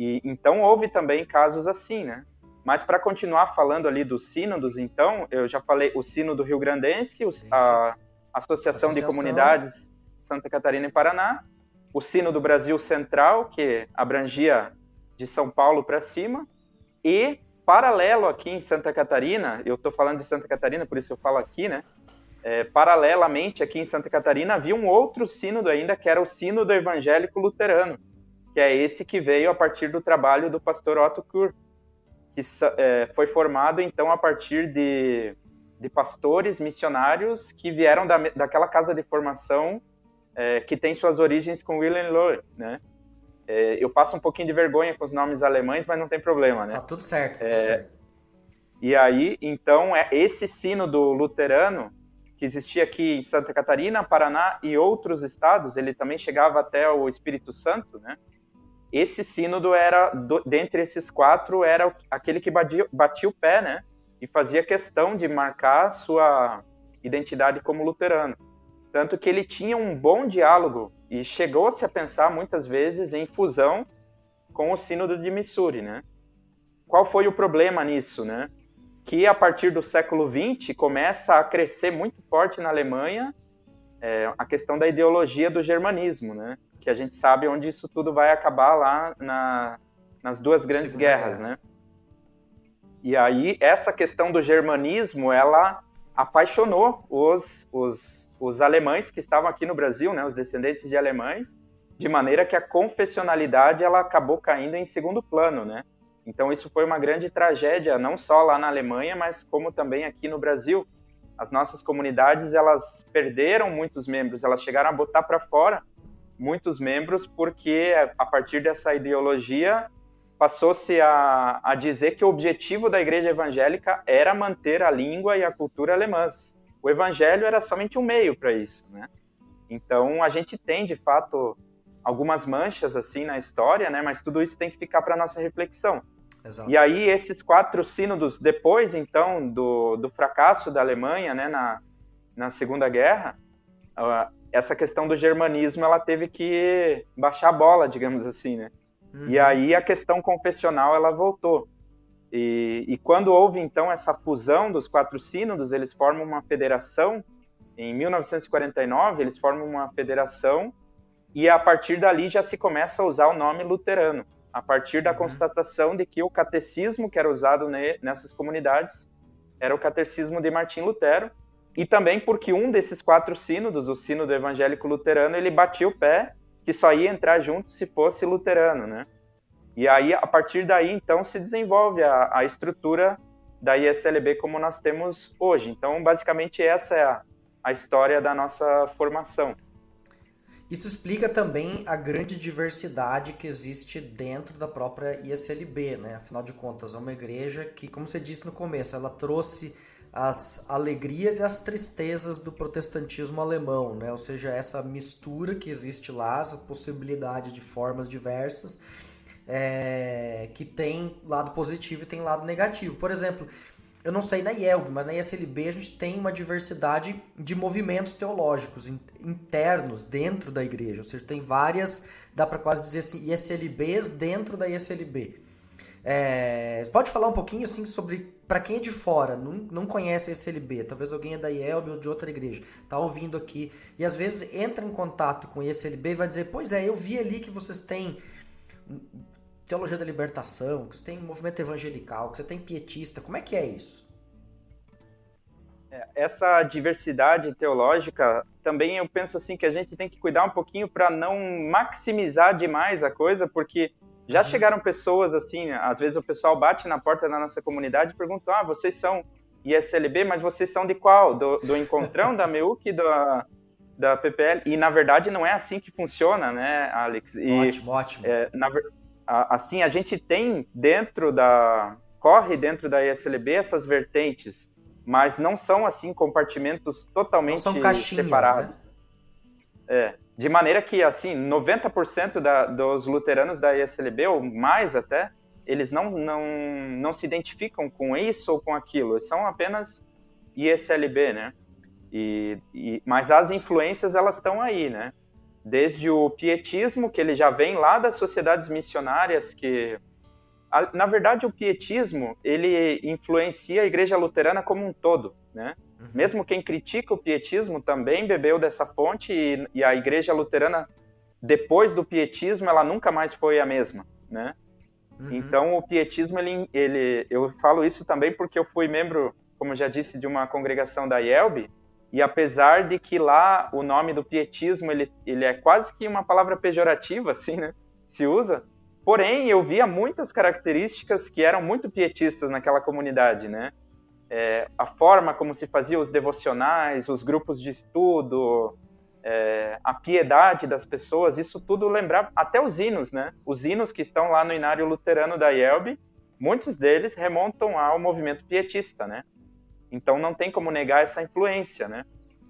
E então houve também casos assim, né? Mas para continuar falando ali dos sínodos, então, eu já falei o sino do Rio Grandense, a, Associação, Associação de Comunidades Santa Catarina e Paraná, o Sino do Brasil Central, que abrangia de São Paulo para cima, e paralelo aqui em Santa Catarina, eu estou falando de Santa Catarina, por isso eu falo aqui, né? É, paralelamente aqui em Santa Catarina havia um outro sínodo ainda, que era o Sínodo Evangélico Luterano, que é esse que veio a partir do trabalho do pastor Otto Kur, que é, foi formado então a partir de de pastores missionários que vieram da, daquela casa de formação é, que tem suas origens com Wilhelm Lohr, né? É, eu passo um pouquinho de vergonha com os nomes alemães, mas não tem problema, né? Tá tudo certo, tudo é, certo. E aí, então, é esse sino do luterano que existia aqui em Santa Catarina, Paraná e outros estados, ele também chegava até o Espírito Santo, né? Esse sínodo era, do, dentre esses quatro, era aquele que batia, batia o pé, né? e fazia questão de marcar sua identidade como luterano. Tanto que ele tinha um bom diálogo e chegou-se a pensar muitas vezes em fusão com o Sínodo de Missouri, né? Qual foi o problema nisso, né? Que a partir do século XX começa a crescer muito forte na Alemanha é, a questão da ideologia do germanismo, né? Que a gente sabe onde isso tudo vai acabar lá na, nas duas grandes Segunda guerras, guerra. né? E aí, essa questão do germanismo, ela apaixonou os, os, os alemães que estavam aqui no Brasil, né, os descendentes de alemães, de maneira que a confessionalidade ela acabou caindo em segundo plano, né? Então isso foi uma grande tragédia, não só lá na Alemanha, mas como também aqui no Brasil. As nossas comunidades elas perderam muitos membros, elas chegaram a botar para fora muitos membros porque a partir dessa ideologia passou-se a, a dizer que o objetivo da igreja evangélica era manter a língua e a cultura alemãs. O evangelho era somente um meio para isso, né? Então a gente tem de fato algumas manchas assim na história, né? Mas tudo isso tem que ficar para nossa reflexão. Exato. E aí esses quatro sínodos depois então do, do fracasso da Alemanha, né, na, na Segunda Guerra, uh, essa questão do germanismo ela teve que baixar a bola, digamos assim, né? Uhum. E aí a questão confessional ela voltou. E, e, quando houve então essa fusão dos quatro sínodos, eles formam uma federação em 1949, eles formam uma federação e a partir dali já se começa a usar o nome luterano, a partir da uhum. constatação de que o catecismo que era usado nessas comunidades era o catecismo de Martim Lutero, e também porque um desses quatro sínodos, o sínodo evangélico luterano, ele batia o pé que só ia entrar junto se fosse luterano, né? E aí, a partir daí, então, se desenvolve a, a estrutura da ISLB como nós temos hoje. Então, basicamente, essa é a, a história da nossa formação. Isso explica também a grande diversidade que existe dentro da própria ISLB, né? Afinal de contas, é uma igreja que, como você disse no começo, ela trouxe as alegrias e as tristezas do protestantismo alemão, né? Ou seja, essa mistura que existe lá, essa possibilidade de formas diversas, é, que tem lado positivo e tem lado negativo. Por exemplo, eu não sei na IELB, mas na ISLB a gente tem uma diversidade de movimentos teológicos internos dentro da igreja. Ou seja, tem várias, dá para quase dizer assim, ISLBs dentro da ISLB. É, pode falar um pouquinho assim sobre para quem é de fora, não, não conhece a ISLB, talvez alguém é da IELB ou de outra igreja, tá ouvindo aqui e às vezes entra em contato com a ISLB e vai dizer: "Pois é, eu vi ali que vocês têm teologia da libertação, que você tem movimento evangelical, que você tem pietista. Como é que é isso?" É, essa diversidade teológica também eu penso assim que a gente tem que cuidar um pouquinho para não maximizar demais a coisa, porque já uhum. chegaram pessoas assim, às vezes o pessoal bate na porta da nossa comunidade e pergunta: ah, vocês são ISLB, mas vocês são de qual? Do, do Encontrão, da MEUC, da, da PPL? E na verdade não é assim que funciona, né, Alex? E, ótimo, ótimo. É, na, assim, a gente tem dentro da. corre dentro da ISLB essas vertentes, mas não são assim compartimentos totalmente não são caixinhas, separados. Né? É. De maneira que, assim, 90% da, dos luteranos da ISLB, ou mais até, eles não, não, não se identificam com isso ou com aquilo, eles são apenas ISLB, né? E, e, mas as influências, elas estão aí, né? Desde o pietismo, que ele já vem lá das sociedades missionárias, que... A, na verdade, o pietismo, ele influencia a igreja luterana como um todo, né? Uhum. Mesmo quem critica o pietismo também bebeu dessa fonte e, e, a igreja luterana, depois do pietismo, ela nunca mais foi a mesma, né? Uhum. Então, o pietismo, ele, ele, eu falo isso também porque eu fui membro, como já disse, de uma congregação da IELB, e apesar de que lá o nome do pietismo, ele, ele é quase que uma palavra pejorativa, assim, né? Se usa, Porém, eu via muitas características que eram muito pietistas naquela comunidade, né? É, a forma como se fazia os devocionais, os grupos de estudo, é, a piedade das pessoas, isso tudo lembrava, até os hinos, né? Os hinos que estão lá no Inário Luterano da IELB, muitos deles remontam ao movimento pietista, né? Então não tem como negar essa influência, né?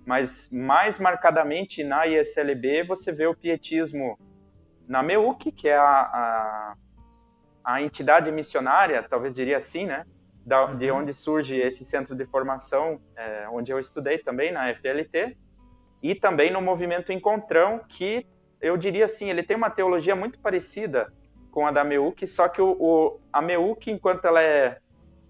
Mas mais marcadamente na ISLB você vê o pietismo na MEUC, que é a, a, a entidade missionária, talvez diria assim, né? Da, uhum. de onde surge esse centro de formação, é, onde eu estudei também na FLT, e também no movimento Encontrão, que eu diria assim, ele tem uma teologia muito parecida com a da MEUC, só que o, o, a MEUC, enquanto ela é,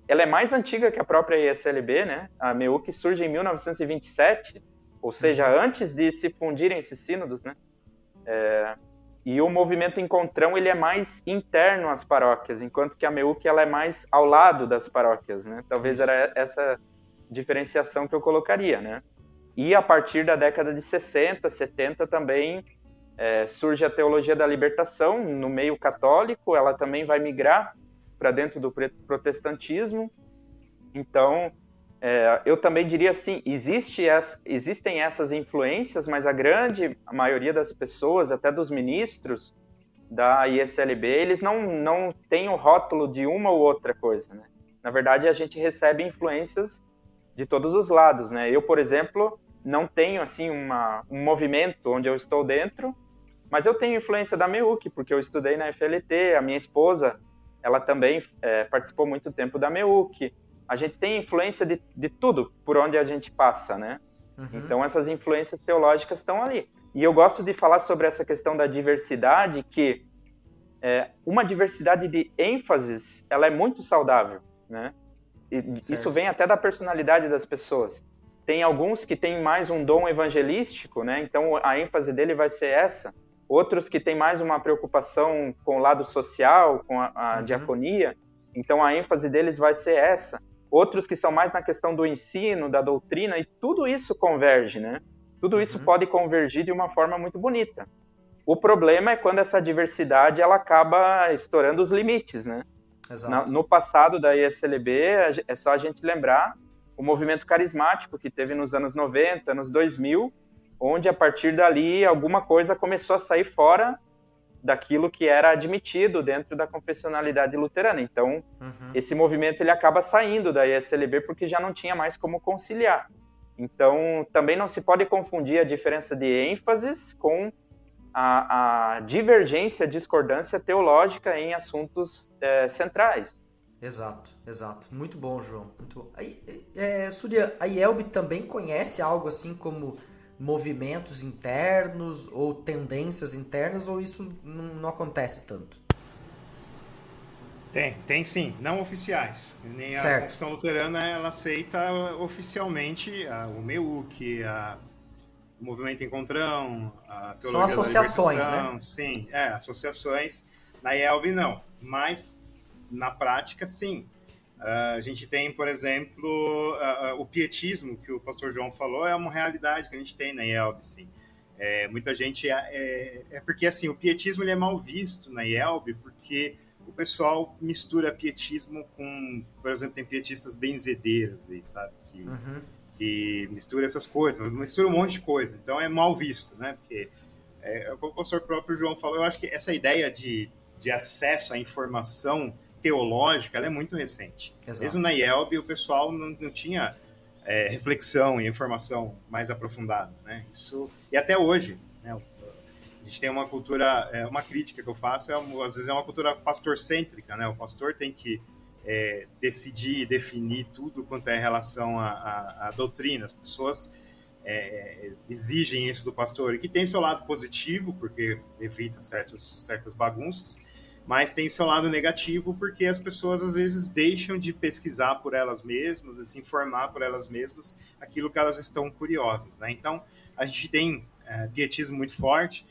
ela é mais antiga que a própria ISLB, né? A MEUC surge em 1927, ou seja, uhum. antes de se fundirem esses sínodos, né? É, e o movimento Encontrão ele é mais interno às paróquias, enquanto que a MEUC ela é mais ao lado das paróquias, né? Talvez Isso. era essa diferenciação que eu colocaria, né? E a partir da década de 60, 70 também é, surge a teologia da libertação no meio católico, ela também vai migrar para dentro do protestantismo. Então, é, eu também diria assim, existe as, existem essas influências, mas a grande maioria das pessoas, até dos ministros da ISLB, eles não, não têm o rótulo de uma ou outra coisa, né? Na verdade, a gente recebe influências de todos os lados, né? Eu, por exemplo, não tenho assim uma, um movimento onde eu estou dentro, mas eu tenho influência da MEUC, porque eu estudei na FLT, a minha esposa, ela também é, participou muito tempo da MEUC, a gente tem influência de, de tudo por onde a gente passa, né? Uhum. Então essas influências teológicas estão ali. E eu gosto de falar sobre essa questão da diversidade, que é, uma diversidade de ênfases, ela é muito saudável, né? Isso vem até da personalidade das pessoas. Tem alguns que têm mais um dom evangelístico, né? Então a ênfase dele vai ser essa. Outros que têm mais uma preocupação com o lado social, com a, a uhum. diaconia. Então a ênfase deles vai ser essa outros que são mais na questão do ensino, da doutrina, e tudo isso converge, né? Tudo isso uhum. pode convergir de uma forma muito bonita. O problema é quando essa diversidade ela acaba estourando os limites, né? Na, no passado da ISLB, é só a gente lembrar o movimento carismático que teve nos anos 90, nos 2000, onde a partir dali alguma coisa começou a sair fora daquilo que era admitido dentro da confessionalidade luterana. Então, uhum. esse movimento ele acaba saindo da ISLB porque já não tinha mais como conciliar. Então, também não se pode confundir a diferença de ênfases com a, a divergência, discordância teológica em assuntos é, centrais. Exato, exato. Muito bom, João. Muito... É, Surya, a IELB também conhece algo assim como movimentos internos ou tendências internas ou isso não, acontece tanto? Tem, tem sim, não oficiais. Nem a certo. confissão luterana ela aceita oficialmente a, o MEUC, a, o Movimento Encontrão, a Teologia São associações, né? Sim, é, associações. Na IELB não, mas na prática sim. Uh, a gente tem, por exemplo, o pietismo, que o pastor João falou, é uma realidade que a gente tem na IELB, sim. É, muita gente... É, é, é, porque, assim, o pietismo ele é mal visto na IELB, porque o pessoal mistura pietismo com... Por exemplo, tem pietistas benzedeiras aí, sabe? Que, uhum. que mistura essas coisas, mistura um monte de coisa. Então, é mal visto, né? Porque, é, como o pastor próprio João falou, eu acho que essa ideia de, de acesso à informação teológica ela é muito recente. Exato. Mesmo na IELB, o pessoal não, não tinha é, reflexão e informação mais aprofundada. Né? Isso, e até hoje, né, a gente tem uma cultura, é, uma crítica que eu faço, é, às vezes é uma cultura pastor-cêntrica. Né? O pastor tem que é, decidir e definir tudo quanto é relação à, doutrina. As pessoas é, exigem isso do pastor, e que tem seu lado positivo, porque evita certos, certas bagunças, mas tem seu lado negativo porque as pessoas às vezes deixam de pesquisar por elas mesmas e se informar por elas mesmas aquilo que elas estão curiosas. Né? Então, a gente tem é, pietismo muito forte.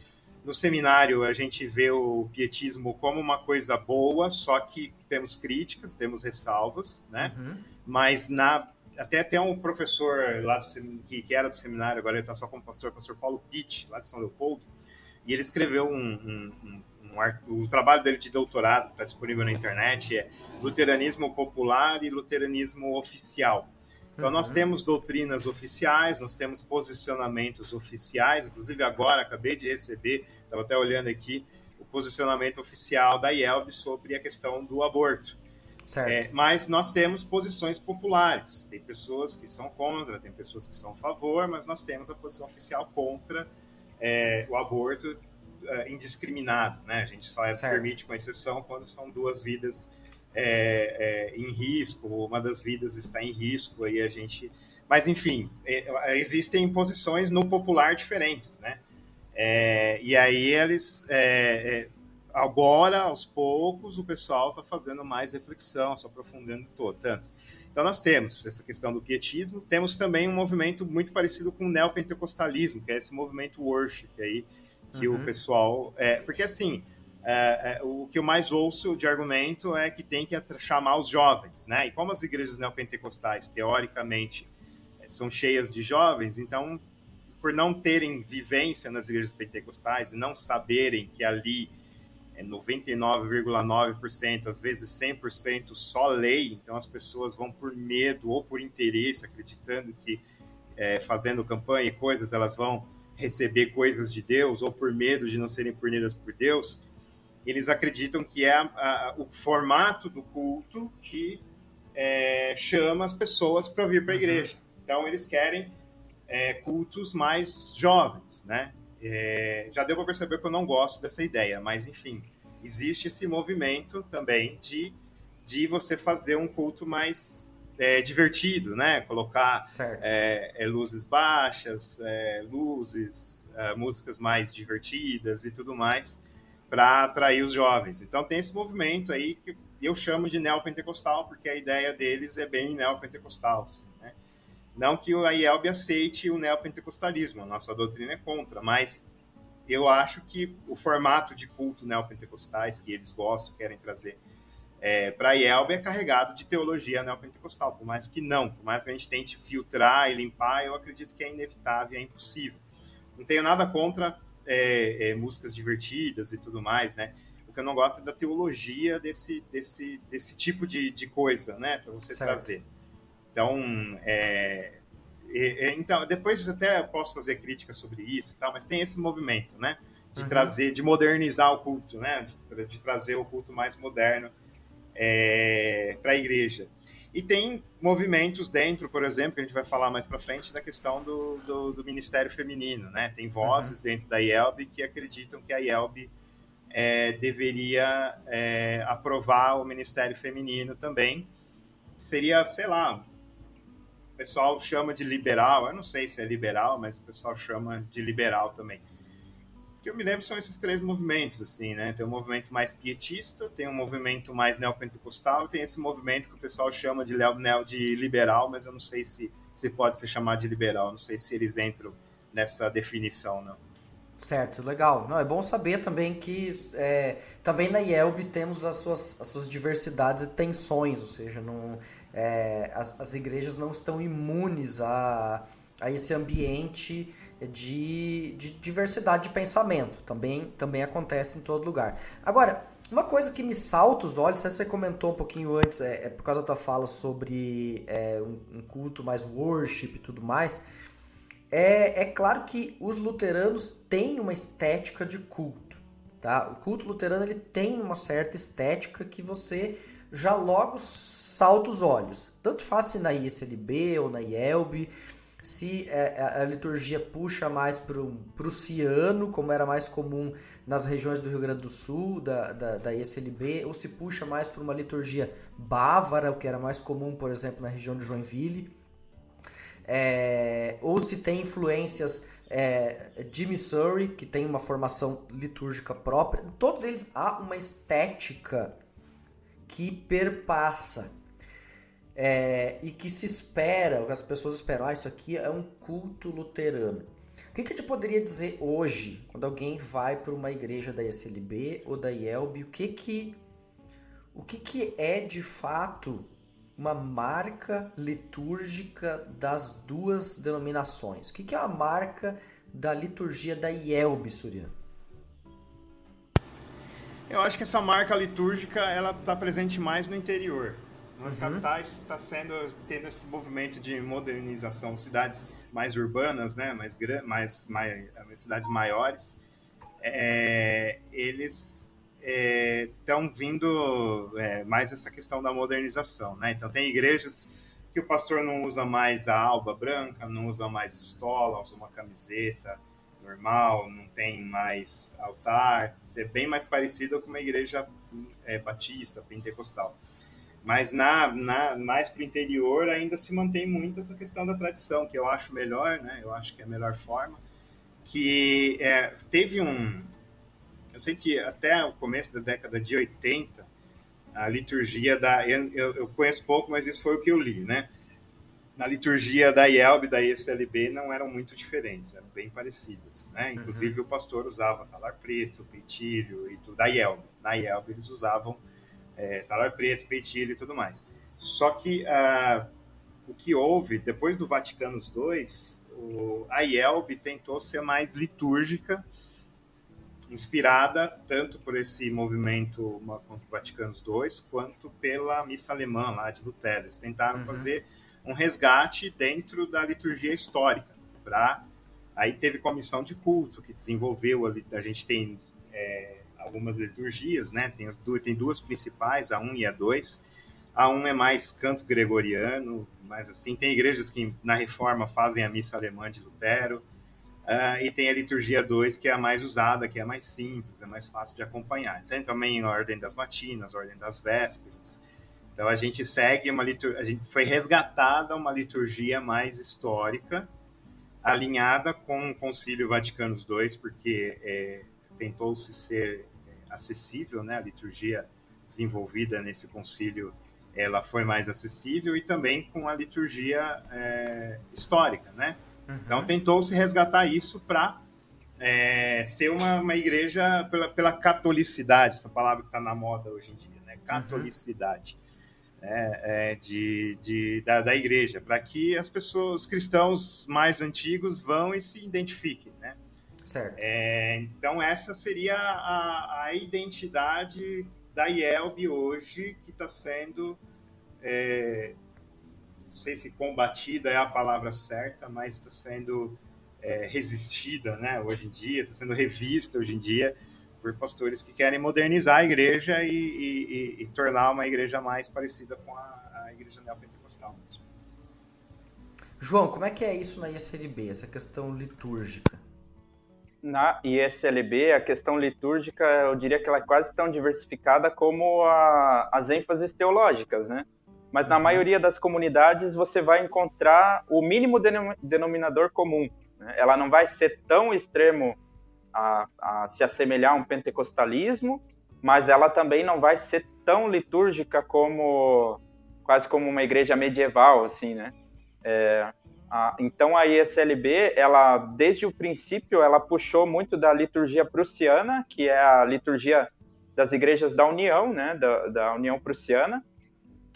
No seminário, a gente vê o pietismo como uma coisa boa, só que temos críticas, temos ressalvas, né? Uhum. Mas na até tem um professor lá do, que, que era do seminário, agora ele está só como pastor, pastor Paulo Pitt, lá de São Leopoldo, e ele escreveu um, um, um um, o trabalho dele de doutorado está disponível na internet é Luteranismo Popular e Luteranismo Oficial. Então, uhum. nós temos doutrinas oficiais, nós temos posicionamentos oficiais, inclusive agora acabei de receber, estava até olhando aqui, o posicionamento oficial da IELB sobre a questão do aborto. É, mas nós temos posições populares. Tem pessoas que são contra, tem pessoas que são a favor, mas nós temos a posição oficial contra é, o aborto uh, indiscriminado, né? A gente só é, permite com exceção quando são duas vidas é, é, em risco, ou uma das vidas está em risco, aí a gente... Mas, enfim, é, existem posições no popular diferentes, né? E aí eles... Agora, aos poucos, o pessoal está fazendo mais reflexão, se aprofundando todo, tanto. Então, nós temos essa questão do pietismo, temos também um movimento muito parecido com o neopentecostalismo, que é esse movimento worship aí, que uhum. o pessoal. É, porque assim, é, é, o que eu mais ouço de argumento é que tem que chamar os jovens, né? E como as igrejas neopentecostais, teoricamente, é, são cheias de jovens, então, por não terem vivência nas igrejas pentecostais e não saberem que ali é 99,9%, às vezes 100% só lei, então as pessoas vão por medo ou por interesse, acreditando que é, fazendo campanha e coisas elas vão receber coisas de Deus ou por medo de não serem punidas por Deus, eles acreditam que é a, a, o formato do culto que é, chama as pessoas para vir para a uhum. igreja. Então eles querem é, cultos mais jovens, né? É, já deu para perceber que eu não gosto dessa ideia, mas enfim, existe esse movimento também de, de você fazer um culto mais é, divertido, né? Colocar é, é, luzes baixas, é, luzes, é, músicas mais divertidas e tudo mais para atrair os jovens. Então tem esse movimento aí que eu chamo de neopentecostal, porque a ideia deles é bem neopentecostal. Assim, né? Não que o IELB aceite o neopentecostalismo, a nossa doutrina é contra, mas eu acho que o formato de culto neopentecostais que eles gostam, querem trazer é, para IELB é carregado de teologia neopentecostal, por mais que não, por mais que a gente tente filtrar e limpar, eu acredito que é inevitável, é impossível. Não tenho nada contra é, é, músicas divertidas e tudo mais, né? O que eu não gosto é da teologia desse, desse, desse tipo de, de coisa, né? Para você certo. trazer. Então, é, então, depois até posso fazer crítica sobre isso e tal, mas tem esse movimento, né? De uhum. trazer, de modernizar o culto, né? De, de trazer o culto mais moderno é, para a igreja. E tem movimentos dentro, por exemplo, que a gente vai falar mais para frente, da questão do, do, do, ministério feminino. Né? Tem vozes uhum. dentro da IELB que acreditam que a IELB é, deveria é, aprovar o ministério feminino também. Seria, sei lá, o pessoal chama de liberal, eu não sei se é liberal, mas o pessoal chama de liberal também que eu me lembro são esses três movimentos, assim, né? Tem um movimento mais pietista, tem um movimento mais neopentecostal e tem esse movimento que o pessoal chama de, neo, de liberal, mas eu não sei se, se pode ser chamado de liberal, não sei se eles entram nessa definição, não. Certo, legal. Não, é bom saber também que é, também na IELB temos as suas, as suas diversidades e tensões, ou seja, não, é, as, as igrejas não estão imunes a, a esse ambiente de, de diversidade de pensamento. Também, também acontece em todo lugar. Agora, uma coisa que me salta os olhos, você comentou um pouquinho antes, é, é por causa da tua fala sobre é, um, um, culto mais worship e tudo mais. É, é claro que os luteranos têm uma estética de culto. Tá? O culto luterano ele tem uma certa estética que você já logo salta os olhos. Tanto faz se na ISLB ou na IELB se é, a liturgia puxa mais para o ciano, como era mais comum nas regiões do Rio Grande do Sul, da, da, da ESLB, ou se puxa mais para uma liturgia bávara, o que era mais comum, por exemplo, na região de Joinville, é, ou se tem influências é, de Missouri, que tem uma formação litúrgica própria. Em todos eles há uma estética que perpassa é, e que se espera, as pessoas esperam, ah, isso aqui é um culto luterano. O que, que a gente poderia dizer hoje, quando alguém vai para uma igreja da ISLB ou da IELB, o que que, o que, que é de fato uma marca litúrgica das duas denominações? O que, que é a marca da liturgia da IELB, Suriano? Eu acho que essa marca litúrgica ela está presente mais no interior. Nas uhum. capitais está sendo tendo esse movimento de modernização, cidades mais urbanas, né, mais mais, mais cidades maiores, é, eles estão é, vindo é, mais essa questão da modernização, né? Então tem igrejas que o pastor não usa mais a alba branca, não usa mais estola, usa uma camiseta normal, não tem mais altar, é bem mais parecido com uma igreja é, batista, pentecostal. Mas na, na mais para o interior ainda se mantém muito essa questão da tradição, que eu acho melhor, né? Eu acho que é a melhor forma. Que é, teve um. Eu sei que até o começo da década de 80, a liturgia da. Eu, eu conheço pouco, mas isso foi o que eu li, né? Na liturgia da IELB e da ESLB não eram muito diferentes, eram bem parecidas, né? Uhum. Inclusive uhum. o pastor usava talar preto, peitilho e tudo. Da IELB. Na IELB eles usavam é, talar preto, peitilho e tudo mais. Só que uh, o que houve, depois do Vaticano II, o, a IELB tentou ser mais litúrgica inspirada tanto por esse movimento Vaticano II quanto pela missa alemã lá de Lutero. Eles tentaram uhum. fazer um resgate dentro da liturgia histórica. Pra... Aí teve comissão de culto que desenvolveu, a gente tem é, algumas liturgias, né? Tem, as duas, tem duas principais, a 1 e a 2. A 1 é mais canto gregoriano, mas assim, tem igrejas que na reforma fazem a missa alemã de Lutero, Uh, e tem a liturgia 2, que é a mais usada, que é a mais simples, é mais fácil de acompanhar. Tem também a ordem das matinas, a ordem das vésperas. Então a gente segue uma liturgia, a gente foi resgatada uma liturgia mais histórica, alinhada com o Concílio Vaticano II, porque é, tentou-se ser é, acessível, né? A liturgia desenvolvida nesse concílio, ela foi mais acessível e também com a liturgia é, histórica, né? Uhum. Então tentou-se resgatar isso para é, ser uma, uma igreja pela, pela catolicidade, essa palavra que está na moda hoje em dia, né? Catolicidade. Uhum. É, é, de, de, da, da igreja, para que as pessoas, os cristãos mais antigos vão e se identifiquem, né? Certo. É, então essa seria a, a identidade da IELB hoje que está sendo é, não sei se combatida é a palavra certa, mas está sendo é, resistida, né? Hoje em dia, está sendo revista hoje em dia por pastores que querem modernizar a igreja e, e, e tornar uma igreja mais parecida com a, a igreja neopentecostal. Mesmo. João, como é que é isso na ISLB, essa questão litúrgica? Na ISLB, a questão litúrgica, eu diria que ela é quase tão diversificada como a, as ênfases teológicas, né? mas na uhum. maioria das comunidades você vai encontrar o mínimo denominador comum. Né? Ela não vai ser tão extremo a, a, se assemelhar a um pentecostalismo, mas ela também não vai ser tão litúrgica como quase como uma igreja medieval, assim, né? É, a, então a ISLB, ela desde o princípio, ela puxou muito da liturgia prussiana, que é a liturgia das igrejas da União, né? Da, da União Prussiana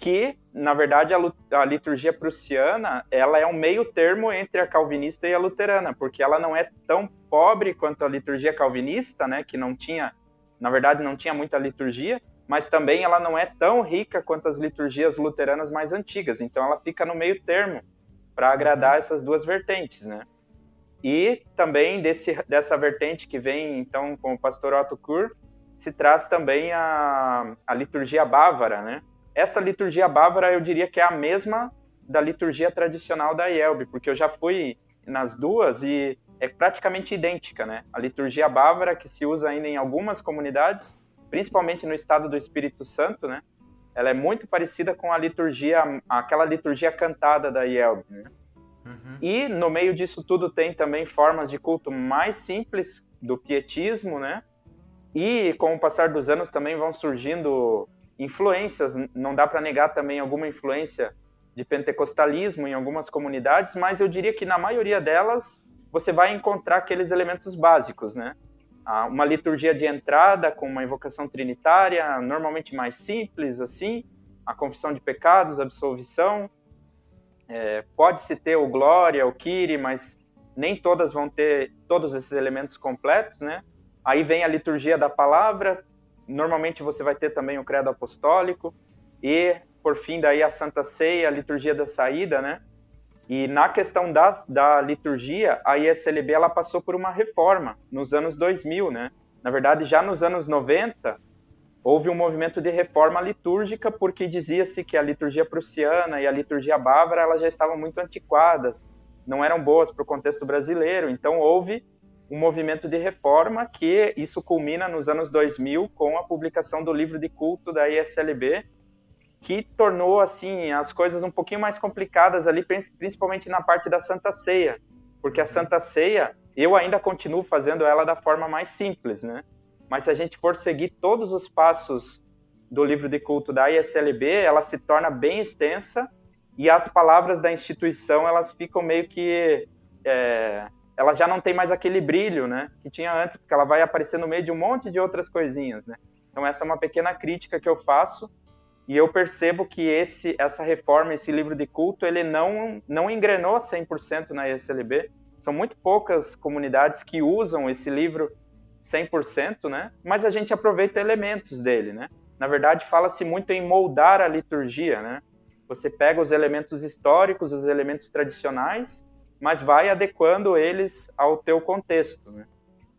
que, na verdade, a, a, liturgia prussiana ela é um meio termo entre a calvinista e a luterana, porque ela não é tão pobre quanto a liturgia calvinista, né, que não tinha, na verdade, não tinha muita liturgia, mas também ela não é tão rica quanto as liturgias luteranas mais antigas. Então, ela fica no meio termo para agradar essas duas vertentes, né? E também desse, dessa vertente que vem, então, com o pastor Otto Kur, se traz também a, a liturgia bávara, né? essa liturgia bávara eu diria que é a mesma da liturgia tradicional da IELB, porque eu já fui nas duas e é praticamente idêntica, né? A liturgia bávara que se usa ainda em algumas comunidades, principalmente no estado do Espírito Santo, né? Ela é muito parecida com a liturgia, aquela liturgia cantada da IELB, né? Uhum. E no meio disso tudo tem também formas de culto mais simples do pietismo, né? E com o passar dos anos também vão surgindo influências, não dá para negar também alguma influência de pentecostalismo em algumas comunidades, mas eu diria que na maioria delas você vai encontrar aqueles elementos básicos, né? Uma liturgia de entrada com uma invocação trinitária, normalmente mais simples, assim, a confissão de pecados, a absolvição. É, Pode-se ter o glória, o Kyrie, mas nem todas vão ter todos esses elementos completos, né? Aí vem a liturgia da palavra, Normalmente você vai ter também o credo apostólico e, por fim, daí a Santa Ceia, a liturgia da saída, né? E na questão das, da liturgia, a ISLB ela passou por uma reforma nos anos 2000, né? Na verdade, já nos anos 90, houve um movimento de reforma litúrgica porque dizia-se que a liturgia prussiana e a liturgia bávara elas já estavam muito antiquadas, não eram boas para o contexto brasileiro. Então houve um movimento de reforma que isso culmina nos anos 2000 com a publicação do livro de culto da ISLB, que tornou assim as coisas um pouquinho mais complicadas ali, principalmente na parte da Santa Ceia, porque a Santa Ceia eu ainda continuo fazendo ela da forma mais simples, né? Mas se a gente for seguir todos os passos do livro de culto da ISLB, ela se torna bem extensa e as palavras da instituição elas ficam meio que é, ela já não tem mais aquele brilho, né, que tinha antes, porque ela vai aparecer no meio de um monte de outras coisinhas, né? Então essa é uma pequena crítica que eu faço e eu percebo que esse essa reforma, esse livro de culto, ele não não engrenou 100% na ESLB. São muito poucas comunidades que usam esse livro 100%, né? Mas a gente aproveita elementos dele, né? Na verdade, fala-se muito em moldar a liturgia, né? Você pega os elementos históricos, os elementos tradicionais, mas vai adequando eles ao teu contexto, né?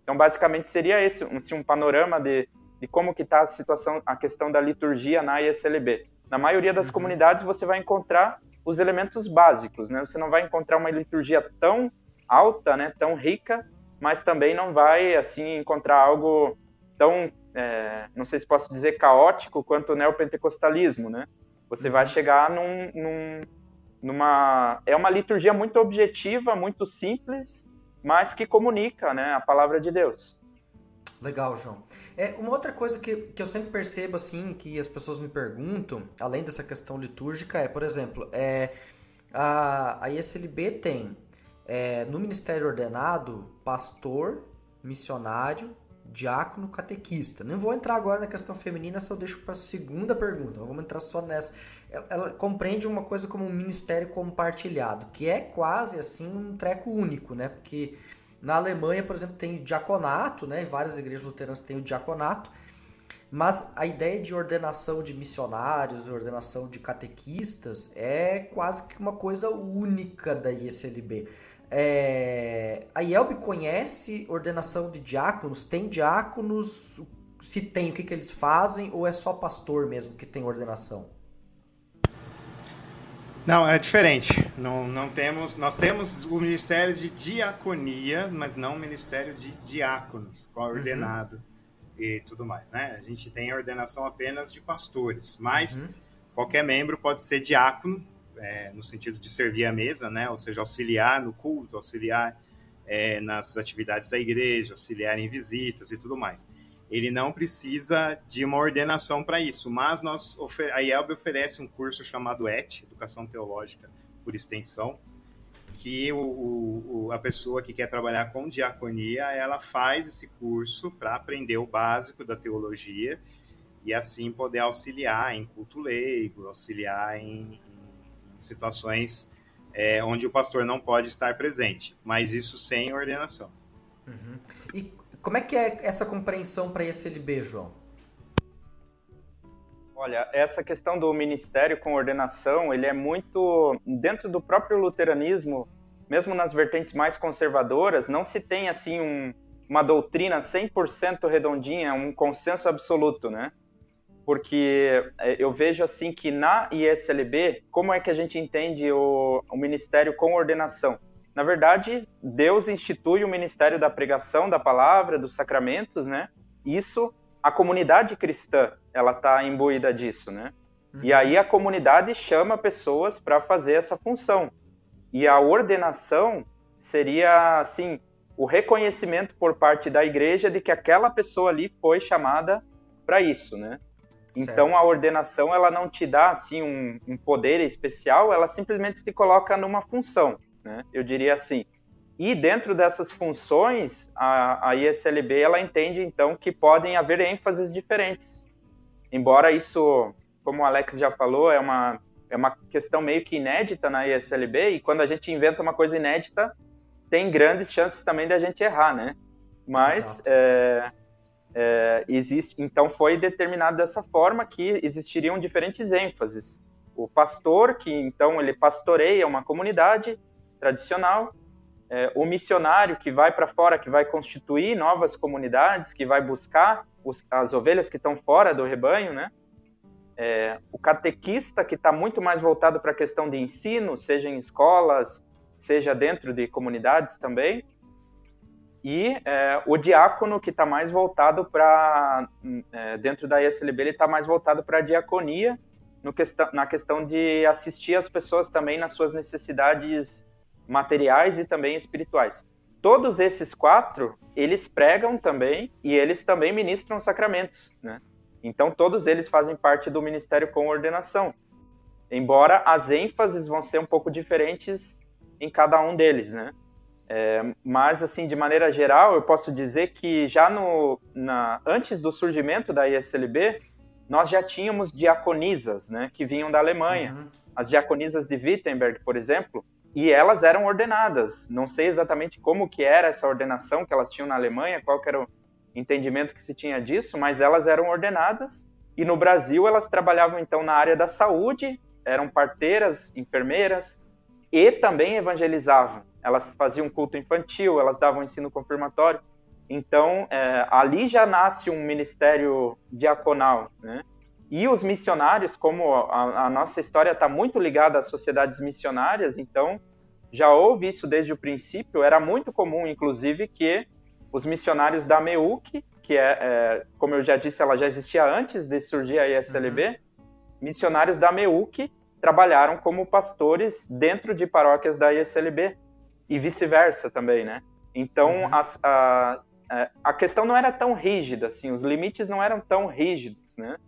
Então, basicamente, seria esse, assim, um panorama de, de como que está a situação, a questão da liturgia na ISLB. Na maioria das uhum. comunidades, você vai encontrar os elementos básicos, né? Você não vai encontrar uma liturgia tão alta, né, tão rica, mas também não vai assim encontrar algo tão, é, não sei se posso dizer caótico quanto o neopentecostalismo, né? Você vai uhum. chegar num, num, numa é uma liturgia muito objetiva, muito simples, mas que comunica, né, a palavra de Deus. Legal, João. É, uma outra coisa que, que eu sempre percebo, assim, que as pessoas me perguntam, além dessa questão litúrgica, é, por exemplo, é, a, a ISLB tem é, no ministério ordenado pastor, missionário, diácono, catequista. Não vou entrar agora na questão feminina, só deixo para a segunda pergunta. Vamos entrar só nessa. Ela, ela, compreende uma coisa como um ministério compartilhado, que é quase assim um treco único, né? Porque na Alemanha, por exemplo, tem o diaconato, né? Várias igrejas luteranas têm o diaconato. Mas a ideia de ordenação de missionários, ordenação de catequistas, é quase que uma coisa única da ISLB. É, a IELB conhece ordenação de diáconos? Tem diáconos? Se tem, o que, que eles fazem? Ou é só pastor mesmo que tem ordenação? Não, é diferente. Não, não temos, nós temos o Ministério de Diaconia, mas não o Ministério de Diáconos, coordenado uhum. e tudo mais. Né? A gente tem a ordenação apenas de pastores, mas uhum. qualquer membro pode ser diácono, é, no sentido de servir à mesa, né? ou seja, auxiliar no culto, auxiliar é, nas atividades da igreja, auxiliar em visitas e tudo mais ele não precisa de uma ordenação para isso, mas nós a IELB oferece um curso chamado ET, Educação Teológica por Extensão, que o, o, a pessoa que quer trabalhar com diaconia, ela faz esse curso para aprender o básico da teologia e assim poder auxiliar em culto leigo, auxiliar em, em situações é, onde o pastor não pode estar presente, mas isso sem ordenação. Uhum. E como é que é essa compreensão para esse LB, João? Olha, essa questão do ministério com ordenação, ele é muito dentro do próprio luteranismo, mesmo nas vertentes mais conservadoras, não se tem assim um, uma doutrina 100% redondinha, um consenso absoluto, né? Porque é, eu vejo assim que na ISLB, como é que a gente entende o, o ministério com ordenação? Na verdade, Deus institui o ministério da pregação da palavra, dos sacramentos, né? Isso, a comunidade cristã, ela está imbuída disso, né? Uhum. E aí a comunidade chama pessoas para fazer essa função. E a ordenação seria, assim, o reconhecimento por parte da igreja de que aquela pessoa ali foi chamada para isso, né? Então a ordenação ela não te dá assim um, um, poder especial, ela simplesmente te coloca numa função né? Eu diria assim. E dentro dessas funções, a, a ISLB ela entende então que podem haver ênfases diferentes. Embora isso, como o Alex já falou, é uma é uma questão meio que inédita na ISLB e quando a gente inventa uma coisa inédita, tem grandes chances também de a gente errar, né? Mas é, é, existe, então foi determinado dessa forma que existiriam diferentes ênfases. O pastor, que então ele pastoreia uma comunidade, tradicional, é, o missionário que vai para fora, que vai constituir novas comunidades, que vai buscar os, as ovelhas que estão fora do rebanho, né? É, o catequista que está muito mais voltado para a questão de ensino, seja em escolas, seja dentro de comunidades também, e é, o diácono que está mais voltado para é, dentro da ISLB ele está mais voltado para a diaconia na questão de assistir as pessoas também nas suas necessidades materiais e também espirituais. Todos esses quatro, eles pregam também e eles também ministram sacramentos, né? Então todos eles fazem parte do ministério com ordenação. Embora as ênfases vão ser um pouco diferentes em cada um deles, né? É, mas assim, de maneira geral, eu posso dizer que já no na, antes do surgimento da ISLB, nós já tínhamos diaconisas, né, que vinham da Alemanha. Uhum. As diaconisas de Wittenberg, por exemplo, e elas eram ordenadas. Não sei exatamente como que era essa ordenação que elas tinham na Alemanha, qual era o, entendimento que se tinha disso, mas elas eram ordenadas e no Brasil elas trabalhavam então na área da saúde, eram parteiras, enfermeiras e também evangelizavam. Elas faziam culto infantil, elas davam ensino confirmatório. Então é, ali já nasce um ministério diaconal, né? E os missionários, como a, a nossa história está muito ligada às sociedades missionárias, então já houve isso desde o princípio. Era muito comum, inclusive, que os missionários da MEUC, que é, é, como eu já disse, ela já existia antes de surgir a ISLB, uhum. missionários da MEUC trabalharam como pastores dentro de paróquias da ISLB e vice-versa também, né? Então, uhum. a, a, é, a questão não era tão rígida, assim, os limites não eram tão rígidos, né?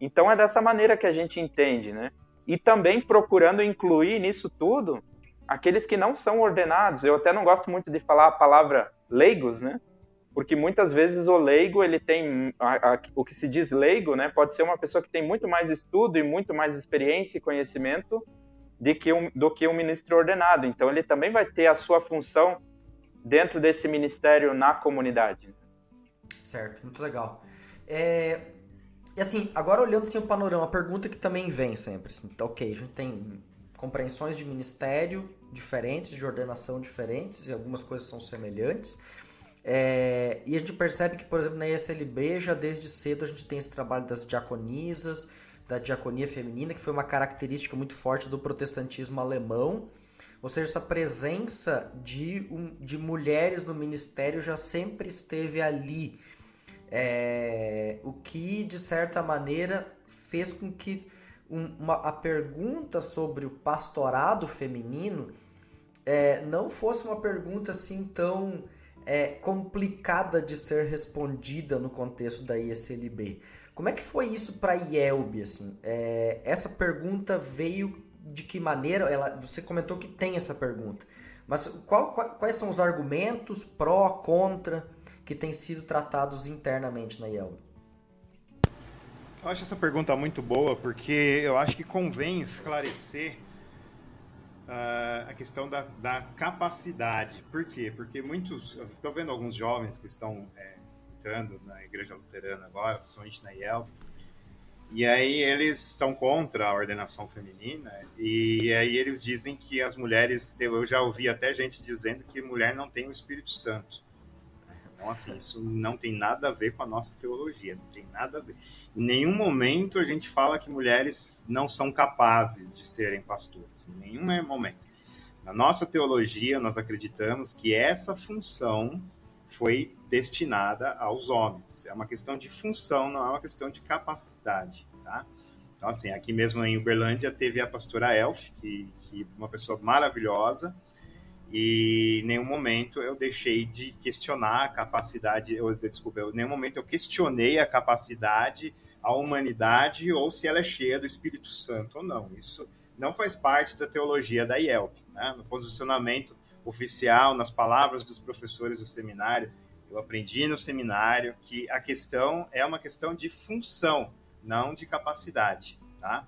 Então, é dessa maneira que a gente entende, né? E também procurando incluir nisso tudo aqueles que não são ordenados. Eu até não gosto muito de falar a palavra leigos, né? porque muitas vezes o leigo ele tem a, a, o que se diz leigo, né? Pode ser uma pessoa que tem muito mais estudo e muito mais experiência e conhecimento de que um, do que um ministro ordenado. Então ele também vai ter a sua função dentro desse ministério na comunidade. Certo, muito legal. É, e assim, agora olhando assim, o panorama, a pergunta que também vem sempre, assim, tá ok, a gente tem compreensões de ministério diferentes, de ordenação diferentes, e algumas coisas são semelhantes. É, e a gente percebe que, por exemplo, na ESLB, já desde cedo a gente tem esse trabalho das diaconisas, da diaconia feminina, que foi uma característica muito forte do protestantismo alemão. Ou seja, essa presença de, um, de mulheres no ministério já sempre esteve ali. É, o que, de certa maneira, fez com que uma, a pergunta sobre o pastorado feminino é, não fosse uma pergunta assim tão é, complicada de ser respondida no contexto da ISLB. Como é que foi isso para a IELB? Assim? É, essa pergunta veio de que maneira? Ela, você comentou que tem essa pergunta, mas qual, qual, quais são os argumentos pró, contra que têm sido tratados internamente na IELB? Eu acho essa pergunta muito boa porque eu acho que convém esclarecer uh, a questão da, da, capacidade. Por quê? Porque muitos. Estou vendo alguns jovens que estão é, entrando na igreja luterana agora, principalmente na IELB, e aí eles são contra a ordenação feminina, e aí eles dizem que as mulheres. Eu já ouvi até gente dizendo que mulher não tem o Espírito Santo. Então, assim, isso não tem nada a ver com a nossa teologia, não tem nada a ver. Em nenhum momento a gente fala que mulheres não são capazes de serem pastores, em nenhum momento. Na nossa teologia, nós acreditamos que essa função foi destinada aos homens. É uma questão de função, não é uma questão de capacidade, tá? Então, assim, aqui mesmo em Uberlândia teve a pastora Elf, que, que uma pessoa maravilhosa, e em nenhum momento eu deixei de questionar a capacidade, eu, desculpa, em nenhum momento eu questionei a capacidade, a humanidade, ou se ela é cheia do Espírito Santo ou não. Isso não faz parte da teologia da IELP. Né? No posicionamento oficial, nas palavras dos professores do seminário, eu aprendi no seminário que a questão é uma questão de função, não de capacidade. Tá?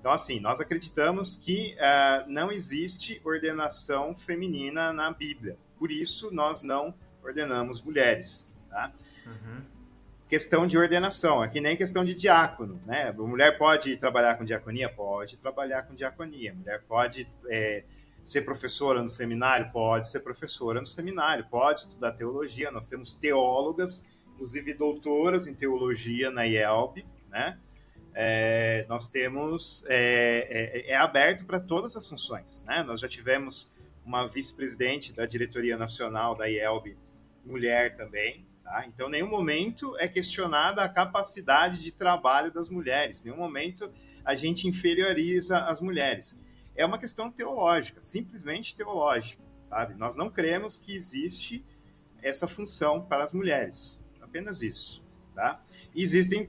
Então, assim, nós acreditamos que uh, não existe ordenação feminina na Bíblia. Por isso, nós não ordenamos mulheres. Tá? Uhum. Questão de ordenação, é que nem questão de diácono. Né? A mulher pode trabalhar com diaconia? Pode trabalhar com diaconia. A mulher pode é, ser professora no seminário? Pode ser professora no seminário. Pode estudar teologia. Nós temos teólogas, inclusive doutoras em teologia na IELB, né? é, nós temos é, é, é aberto para todas as funções. Né? Nós já tivemos uma vice-presidente da diretoria nacional da IELB, mulher também. Tá? Então, nenhum momento é questionada a capacidade de trabalho das mulheres. Nenhum momento a gente inferioriza as mulheres. É uma questão teológica, simplesmente teológica, sabe? Nós não cremos que existe essa função para as mulheres. Apenas isso, tá? E existem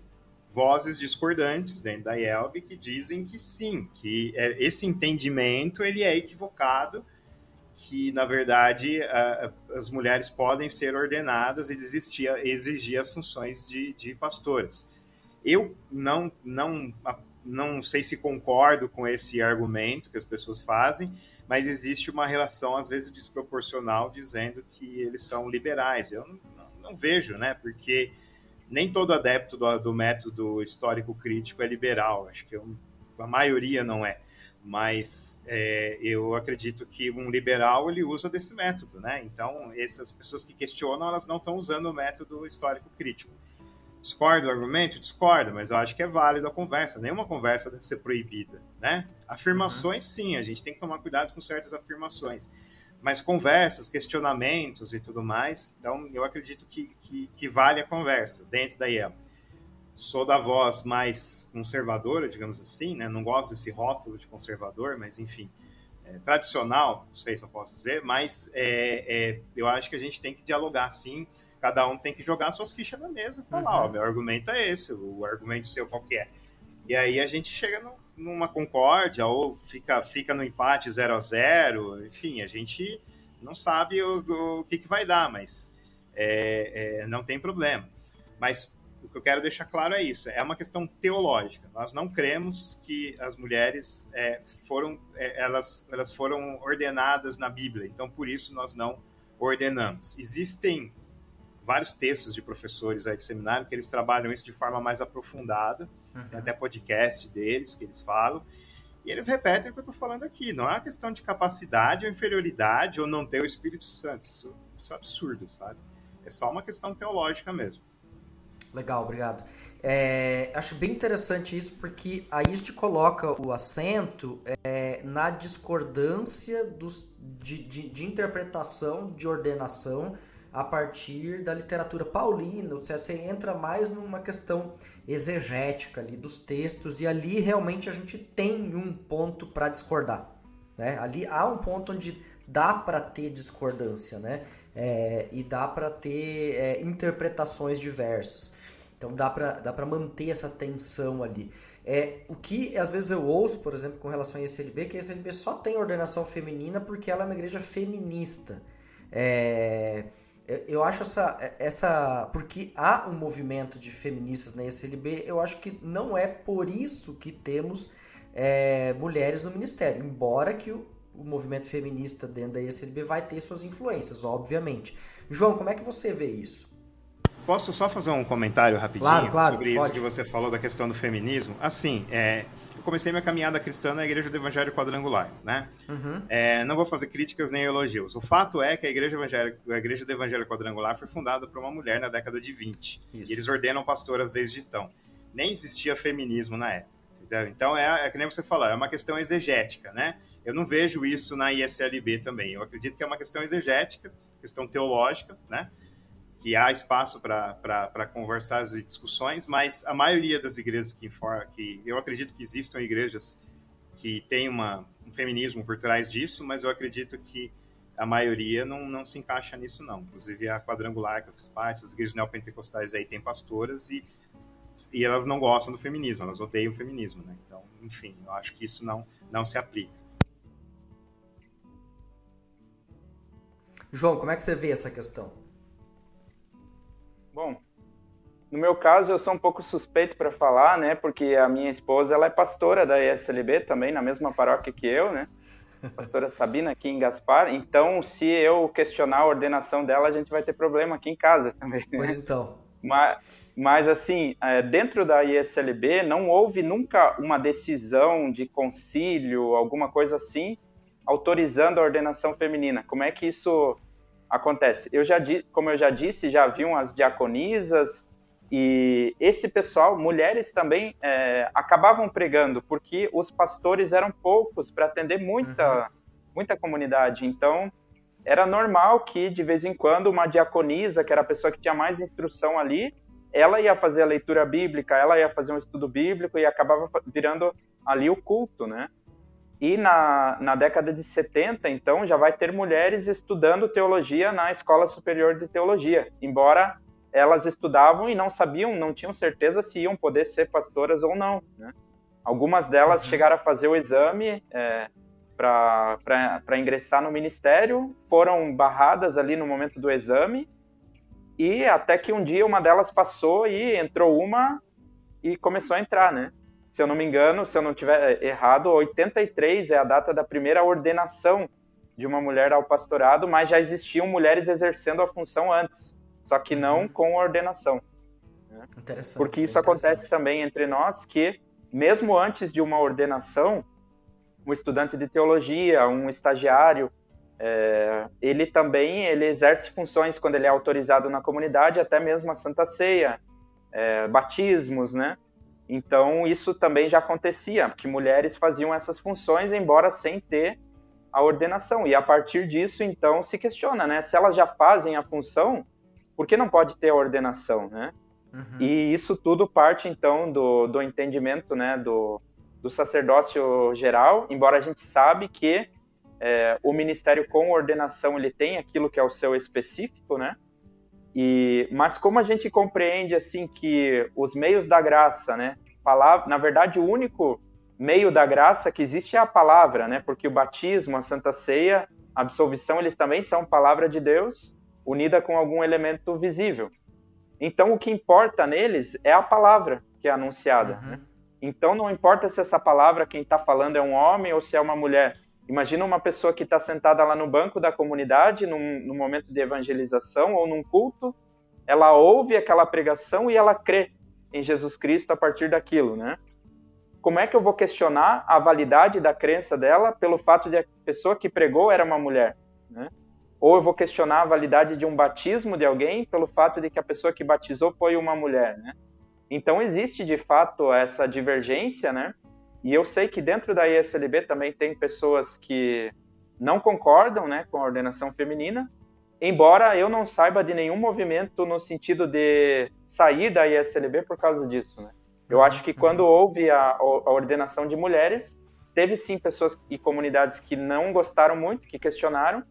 vozes discordantes dentro da IELB que dizem que sim, que é, esse entendimento ele é equivocado, que na verdade a, as mulheres podem ser ordenadas e existir, exigir as funções de, de pastores. Eu não, não, não sei se concordo com esse argumento que as pessoas fazem, mas existe uma relação às vezes desproporcional dizendo que eles são liberais. Eu não, não vejo, né? Porque nem todo adepto do, do método histórico crítico é liberal. Acho que eu, a maioria não é. Mas é, eu acredito que um liberal ele usa desse método, né? Então essas pessoas que questionam elas não estão usando o método histórico crítico. Discordo do argumento? Discordo, mas eu acho que é válido a conversa. Nenhuma conversa deve ser proibida, né? Afirmações, uhum. sim, a gente tem que tomar cuidado com certas afirmações. Mas conversas, questionamentos e tudo mais, então eu acredito que, que, que vale a conversa dentro da IEL. Sou da voz mais conservadora, digamos assim, né? Não gosto desse rótulo de conservador, mas enfim, é, tradicional, não sei se eu posso dizer, mas é, é, eu acho que a gente tem que dialogar, sim, cada um tem que jogar suas fichas na mesa e falar, uhum. ó, meu argumento é esse, o argumento seu qual que é. E aí a gente chega no, numa concórdia ou fica, fica no empate 0 a 0 enfim, a gente não sabe o, o que, que vai dar, mas é, é, não tem problema. Mas o que eu quero deixar claro é isso, é uma questão teológica. Nós não cremos que as mulheres é, foram, é, elas, elas foram ordenadas na Bíblia, então por isso nós não ordenamos. Existem vários textos de professores aí de seminário que eles trabalham isso de forma mais aprofundada, uhum. tem até podcast deles que eles falam, e eles repetem o que eu estou falando aqui. Não é uma questão de capacidade ou inferioridade ou não ter o Espírito Santo. Isso, isso é absurdo, sabe? É só uma questão teológica mesmo. Legal, obrigado. É, acho bem interessante isso porque aí a gente coloca o acento é, na discordância dos, de, de, de interpretação, de ordenação a partir da literatura paulina, você entra mais numa questão exegética ali dos textos e ali realmente a gente tem um ponto para discordar, né? Ali há um ponto onde dá para ter discordância, né? É, e dá para ter é, interpretações diversas. Então dá para dá manter essa tensão ali. É, o que às vezes eu ouço, por exemplo, com relação a ICLB, que a ICLB só tem ordenação feminina porque ela é uma igreja feminista. É, eu acho essa, essa. Porque há um movimento de feministas na SLB, eu acho que não é por isso que temos é, mulheres no ministério. Embora que o, o movimento feminista dentro da SLB vai ter suas influências, obviamente. João, como é que você vê isso? Posso só fazer um comentário rapidinho claro, claro, sobre pode. isso que você falou da questão do feminismo? Assim, é, comecei minha caminhada cristã na Igreja do Evangelho Quadrangular, né? Uhum. É, não vou fazer críticas nem elogios. O fato é que a Igreja, Evangélica, a Igreja do Evangelho Quadrangular foi fundada por uma mulher na década de 20. Isso. E eles ordenam pastoras desde então. Nem existia feminismo na época. Entendeu? Então, é, é que nem você falou, é uma questão exegética, né? Eu não vejo isso na ISLB também. Eu acredito que é uma questão exegética, questão teológica, né? Que há espaço para conversar e discussões, mas a maioria das igrejas que, que eu acredito que existam igrejas que têm uma, um feminismo por trás disso, mas eu acredito que a maioria não, não se encaixa nisso, não. Inclusive a quadrangular que eu fiz parte, as igrejas neopentecostais aí têm pastoras e, e elas não gostam do feminismo, elas odeiam o feminismo, né? Então, enfim, eu acho que isso não, não se aplica. João, como é que você vê essa questão? Bom, no meu caso eu sou um pouco suspeito para falar, né? Porque a minha esposa ela é pastora da ESLB também, na mesma paróquia que eu, né? Pastora Sabina aqui em Gaspar. Então, se eu questionar a ordenação dela, a gente vai ter problema aqui em casa também. Né? Pois então. Mas, mas assim, é, dentro da ISLB não houve nunca uma decisão de concílio, alguma coisa assim, autorizando a ordenação feminina. Como é que isso acontece? Eu já, como eu já disse, já haviam as diaconisas e esse pessoal, mulheres também, é, acabavam pregando porque os pastores eram poucos para atender muita, uhum. muita comunidade. Então, era normal que de vez em quando uma diaconisa, que era a pessoa que tinha mais instrução ali, ela ia fazer a leitura bíblica, ela ia fazer um estudo bíblico e acabava virando ali o culto, né? E na, na década de 70, então, já vai ter mulheres estudando teologia na Escola Superior de Teologia, embora elas estudavam e não sabiam, não tinham certeza se iam poder ser pastoras ou não. Né? Algumas delas uhum. chegaram a fazer o exame é, para ingressar no ministério, foram barradas ali no momento do exame, e até que um dia uma delas passou e entrou uma e começou a entrar, né? Se eu não me engano, se eu não tiver errado, 83 é a data da primeira ordenação de uma mulher ao pastorado, mas já existiam mulheres exercendo a função antes. só que não uhum. com ordenação. Né? Interessante. Porque isso acontece também entre nós que, mesmo antes de uma ordenação, um estudante de teologia, um estagiário, é, ele também ele exerce funções quando ele é autorizado na comunidade, até mesmo a Santa Ceia, é, batismos, né? Então isso também já acontecia, que mulheres faziam essas funções, embora sem ter a ordenação. E a partir disso, então, se questiona, né? Se elas já fazem a função, por que não pode ter a ordenação, né? Uhum. E isso tudo parte, então, do, do entendimento, né, do, do sacerdócio geral, embora a gente sabe que é, o ministério com ordenação ele tem aquilo que é o seu específico, né? E, mas como a gente compreende assim que os meios da graça, né? Palavra, na verdade, o único meio da graça que existe é a palavra, né? Porque o batismo, a Santa Ceia, a absolvição, eles também são palavra de Deus unida com algum elemento visível. Então, o que importa neles é a palavra que é anunciada. Uhum. Né? Então, não importa se essa palavra quem está falando é um homem ou se é uma mulher. Imagina uma pessoa que está sentada lá no banco da comunidade, num, num, momento de evangelização ou num culto, ela ouve aquela pregação e ela crê em Jesus Cristo a partir daquilo, né? Como é que eu vou questionar a validade da crença dela pelo fato de a pessoa que pregou era uma mulher, né? Ou eu vou questionar a validade de um batismo de alguém pelo fato de que a pessoa que batizou foi uma mulher, né? Então existe de fato essa divergência, né? E eu sei que dentro da ISLB também tem pessoas que não concordam né, com a ordenação feminina, embora eu não saiba de nenhum movimento no sentido de sair da ISLB por causa disso. Né? Eu acho que quando houve a, a ordenação de mulheres, teve sim pessoas e comunidades que não gostaram muito, que questionaram,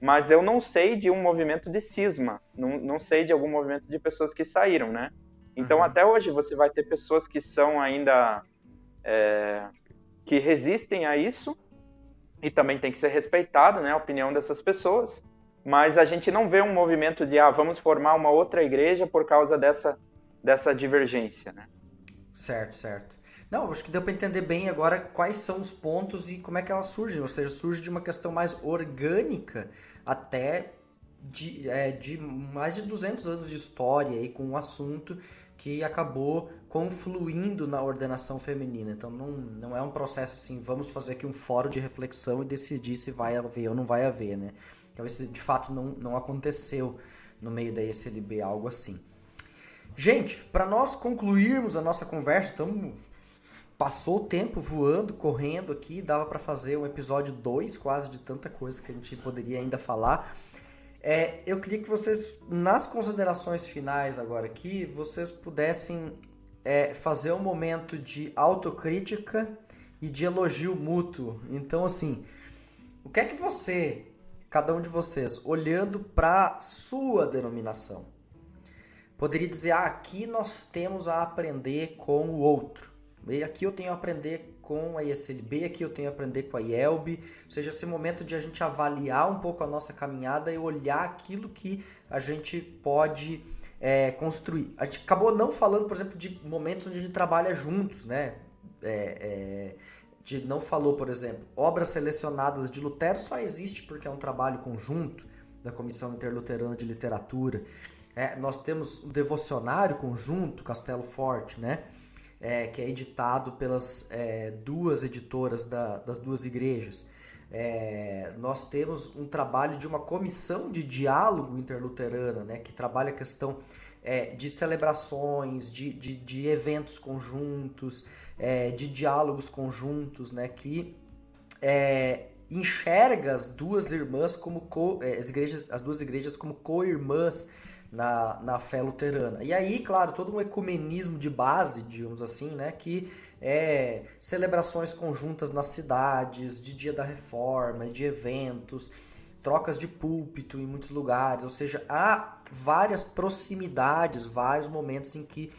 mas eu não sei de um movimento de cisma, não, não sei de algum movimento de pessoas que saíram, né? Então, uhum. até hoje, você vai ter pessoas que são ainda é, que resistem a isso e também tem que ser respeitado, né, a opinião dessas pessoas. Mas a gente não vê um movimento de ah, vamos formar uma outra igreja por causa dessa dessa divergência, né? Certo, certo. Não, acho que deu para entender bem agora quais são os pontos e como é que elas surgem. Ou seja, surge de uma questão mais orgânica até de, é, de mais de 200 anos de história aí com o assunto que acabou confluindo na ordenação feminina. Então não, não é um processo assim, vamos fazer aqui um fórum de reflexão e decidir se vai haver ou não vai haver, né? Então isso de fato não, não aconteceu no meio da ESLB, algo assim. Gente, para nós concluirmos a nossa conversa, estamos passou o tempo voando, correndo aqui, dava para fazer um episódio 2 quase de tanta coisa que a gente poderia ainda falar. É, eu queria que vocês, nas considerações finais agora aqui, vocês pudessem é, fazer um momento de autocrítica e de elogio mútuo. Então, assim, o que é que você, cada um de vocês, olhando para sua denominação, poderia dizer: ah, aqui nós temos a aprender com o outro. E aqui eu tenho a aprender com a ISLB, aqui eu tenho a aprender com a IELB, ou seja, esse momento de a gente avaliar um pouco a nossa caminhada e olhar aquilo que a gente pode é, construir. A gente acabou não falando, por exemplo, de momentos onde a gente trabalha juntos, né? É, é, de, não falou, por exemplo, obras selecionadas de Lutero só existe porque é um trabalho conjunto da Comissão Interluterana de Literatura. É, nós temos um devocionário conjunto, Castelo Forte, né? É, que é editado pelas é, duas editoras da, das duas igrejas. É, nós temos um trabalho de uma comissão de diálogo interluterana, né, que trabalha a questão é, de celebrações, de, de, de eventos conjuntos, é, de diálogos conjuntos, né, que é, enxerga as duas irmãs como co, é, as, igrejas, as duas igrejas como co-irmãs na, na fé luterana. E aí, claro, todo um ecumenismo de base, digamos assim, né, que é, celebrações conjuntas nas cidades, de dia da reforma, de eventos, trocas de púlpito em muitos lugares, ou seja, há várias proximidades, vários momentos em que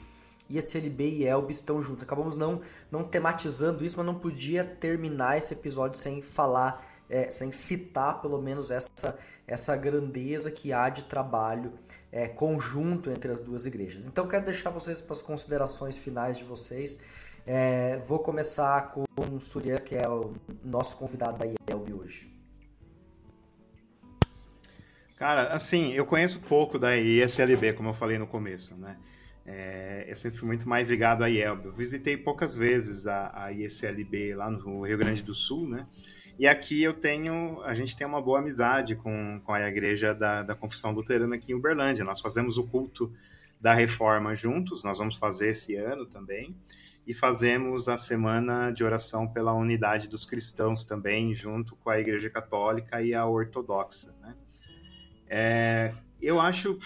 ISLB e ELB estão juntos. Acabamos não, não tematizando isso, mas não podia terminar esse episódio sem falar, é, sem citar pelo menos essa, essa grandeza que há de trabalho é, conjunto entre as duas igrejas. Então quero deixar vocês para as considerações finais de vocês. É, vou começar com o Surya, que é o nosso convidado da IELB hoje. Cara, assim, eu conheço pouco da ISLB, como eu falei no começo, né? É, eu sempre fui muito mais ligado à IELB. Eu visitei poucas vezes a, a ISLB lá no Rio Grande do Sul, né? E aqui eu tenho, a gente tem uma boa amizade com, com a igreja da, da Confissão Luterana aqui em Uberlândia. Nós fazemos o culto da reforma juntos, nós vamos fazer esse ano também. E fazemos a semana de oração pela unidade dos cristãos também, junto com a Igreja Católica e a Ortodoxa. Né? É, eu acho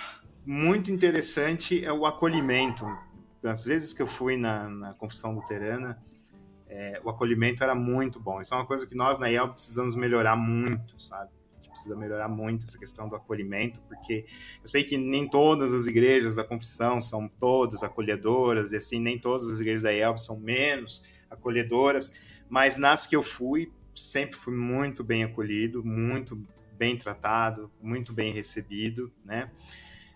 muito interessante é o acolhimento. Às vezes que eu fui na, na confissão luterana, é, o acolhimento era muito bom. Isso é uma coisa que nós na IEL precisamos melhorar muito, sabe? A gente precisa melhorar muito essa questão do acolhimento, porque eu sei que nem todas as igrejas da confissão são todas acolhedoras, e assim, nem todas as igrejas da IEL são menos acolhedoras, mas nas que eu fui, sempre fui muito bem acolhido, muito bem tratado, muito bem recebido, né?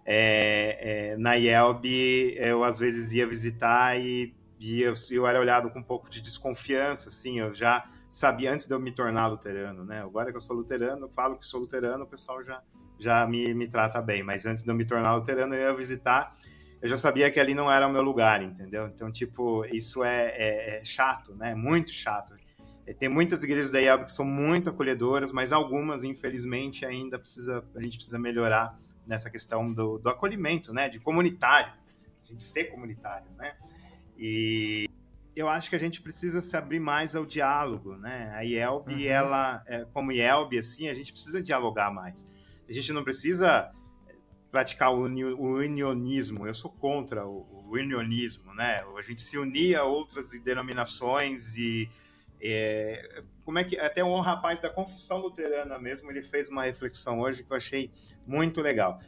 É, é, na IELB, eu às vezes ia visitar e, e eu, eu, era olhado com um pouco de desconfiança, assim, eu já sabia antes de eu me tornar luterano, né? Agora que eu sou luterano, eu falo que sou luterano, o pessoal já, já me, me trata bem, mas antes de eu me tornar luterano, eu ia visitar, eu já sabia que ali não era o meu lugar, entendeu? Então, tipo, isso é, é, é chato, né? Muito chato. É, tem muitas igrejas da IELB que são muito acolhedoras, mas algumas, infelizmente, ainda precisa, a gente precisa melhorar nessa questão do, do acolhimento, né? De comunitário, a gente ser comunitário, né? E eu acho que a gente precisa se abrir mais ao diálogo, né? A IELB, uhum. ela, é, como IELB, assim, a gente precisa dialogar mais. A gente não precisa praticar o, unionismo. Eu sou contra o, o unionismo, né? A gente se unir a outras denominações e é, como é que até um rapaz da confissão luterana mesmo ele fez uma reflexão hoje que eu achei muito legal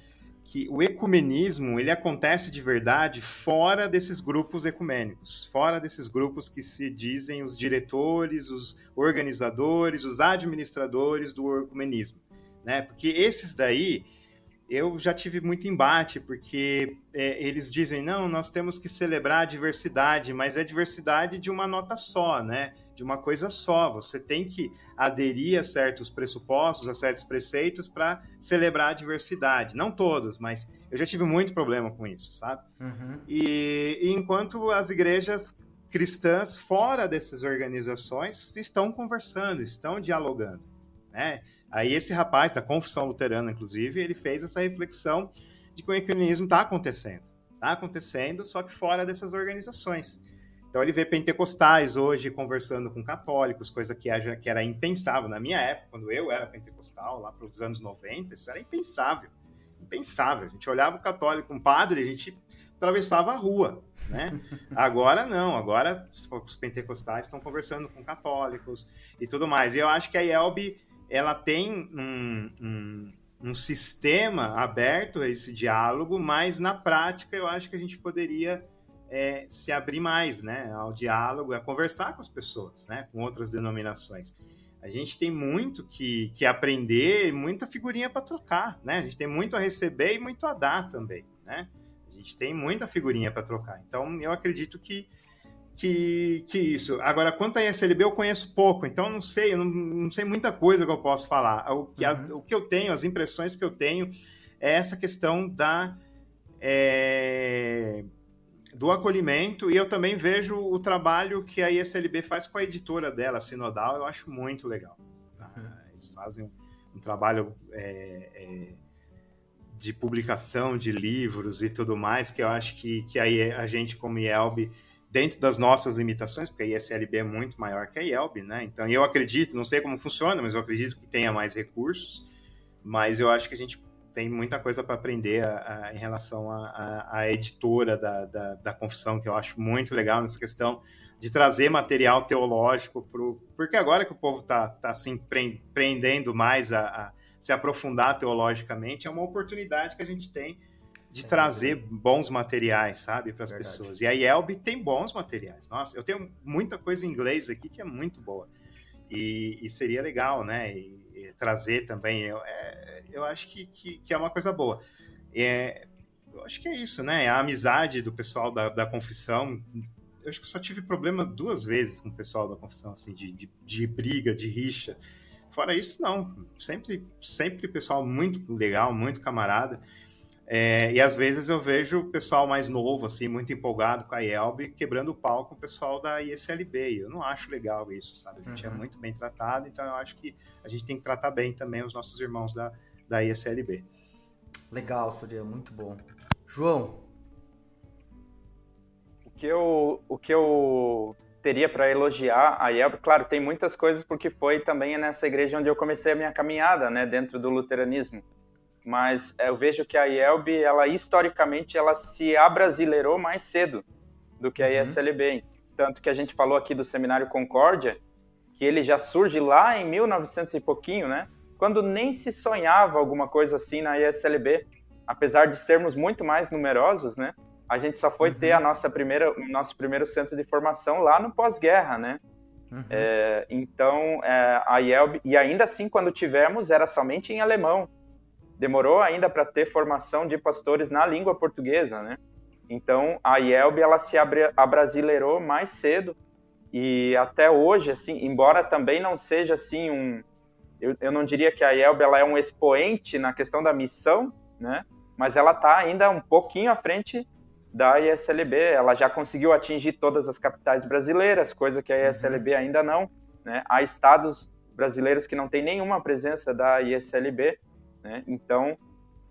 que o ecumenismo ele acontece de verdade fora desses grupos ecumênicos, fora desses grupos que se dizem os diretores, os organizadores, os administradores do ecumenismo, né? Porque esses daí eu já tive muito embate, porque é, eles dizem, não, nós temos que celebrar a diversidade, mas é diversidade de uma nota só, né? De uma coisa só. Você tem que aderir a certos pressupostos, a certos preceitos para celebrar a diversidade. Não todos, mas eu já tive muito problema com isso, sabe? Uhum. E, e enquanto as igrejas cristãs fora dessas organizações estão conversando, estão dialogando, né? Aí esse rapaz da Confissão Luterana, inclusive, ele fez essa reflexão de que o ecumenismo está acontecendo. Está acontecendo, só que fora dessas organizações. Então ele vê pentecostais hoje conversando com católicos, coisa que era, impensável. Na minha época, quando eu era pentecostal, lá para os anos 90, isso era impensável. Impensável. A gente olhava o católico, um padre, a gente atravessava a rua, né? Agora não, agora os pentecostais estão conversando com católicos e tudo mais. E eu acho que a IELB, ela tem um, um, um sistema aberto a esse diálogo, mas na prática eu acho que a gente poderia é, se abrir mais né, ao diálogo, a conversar com as pessoas, né, com outras denominações. A gente tem muito que, que aprender e muita figurinha para trocar, né? A gente tem muito a receber e muito a dar também, né? A gente tem muita figurinha para trocar. Então, eu acredito que, que, que isso. Agora, quanto a SLB, eu conheço pouco, então não sei, eu não, não sei muita coisa que eu posso falar. O que, uhum. as, o que eu tenho, as impressões que eu tenho, é essa questão da. É, do acolhimento e eu também vejo o trabalho que a ISLB faz com a editora dela, Sinodal, eu acho muito legal. Tá? Uhum. Eles fazem um, um trabalho é, é, de publicação de livros e tudo mais, que eu acho que, que aí a gente, como IELB, dentro das nossas limitações, porque a ISLB é muito maior que a IELB, né? Então eu acredito, não sei como funciona, mas eu acredito que tenha mais recursos, mas eu acho que a gente tem muita coisa para aprender a, a, em relação à editora da, da, da, Confissão, que eu acho muito legal nessa questão de trazer material teológico, pro, porque agora que o povo está tá, assim, prendendo mais a, a, se aprofundar teologicamente, é uma oportunidade que a gente tem de trazer bons materiais, sabe, para as pessoas. E a Yelb tem bons materiais. Nossa, eu tenho muita coisa em inglês aqui que é muito boa. E, e seria legal, né? E, e trazer também. Eu, é, eu acho que, que, que é uma coisa boa. É, eu acho que é isso, né? A amizade do pessoal da, da confissão. Eu acho que eu só tive problema duas vezes com o pessoal da confissão, assim, de, de, de briga, de rixa. fora isso, não. Sempre, sempre pessoal muito legal, muito camarada. É, e às vezes eu vejo o pessoal mais novo, assim, muito empolgado com a IELB, quebrando o pau com o pessoal da ISLB. Eu não acho legal isso, sabe? A gente é uhum. é muito bem tratado, então eu acho que a gente tem que tratar bem também os nossos irmãos da, da ISLB. Legal, Surya, muito bom. João. O que eu, o que eu teria para elogiar a IELB, claro, tem muitas coisas porque foi também nessa igreja onde eu comecei a minha caminhada, né, dentro do luteranismo mas eu vejo que a IELB, ela historicamente, ela se abrasileirou mais cedo do que a ISLB. Uhum. Tanto que a gente falou aqui do Seminário Concórdia, que ele já surge lá em 1900 e pouquinho, né? Quando nem se sonhava alguma coisa assim na ISLB, apesar de sermos muito mais numerosos, né? A gente só foi uhum. ter a nossa primeira, o nosso primeiro centro de formação lá no pós-guerra, né? Uhum. É, então, é, a IELB, e ainda assim, quando tivemos, era somente em alemão demorou ainda para ter formação de pastores na língua portuguesa, né? Então a IELB ela se abrasileirou mais cedo e até hoje, assim, embora também não seja assim um, eu, eu não diria que a IELB ela é um expoente na questão da missão, né? Mas ela está ainda um pouquinho à frente da ISLB. Ela já conseguiu atingir todas as capitais brasileiras, coisa que a ISLB uhum. ainda não. Né? Há estados brasileiros que não têm nenhuma presença da ISLB. Né? Então,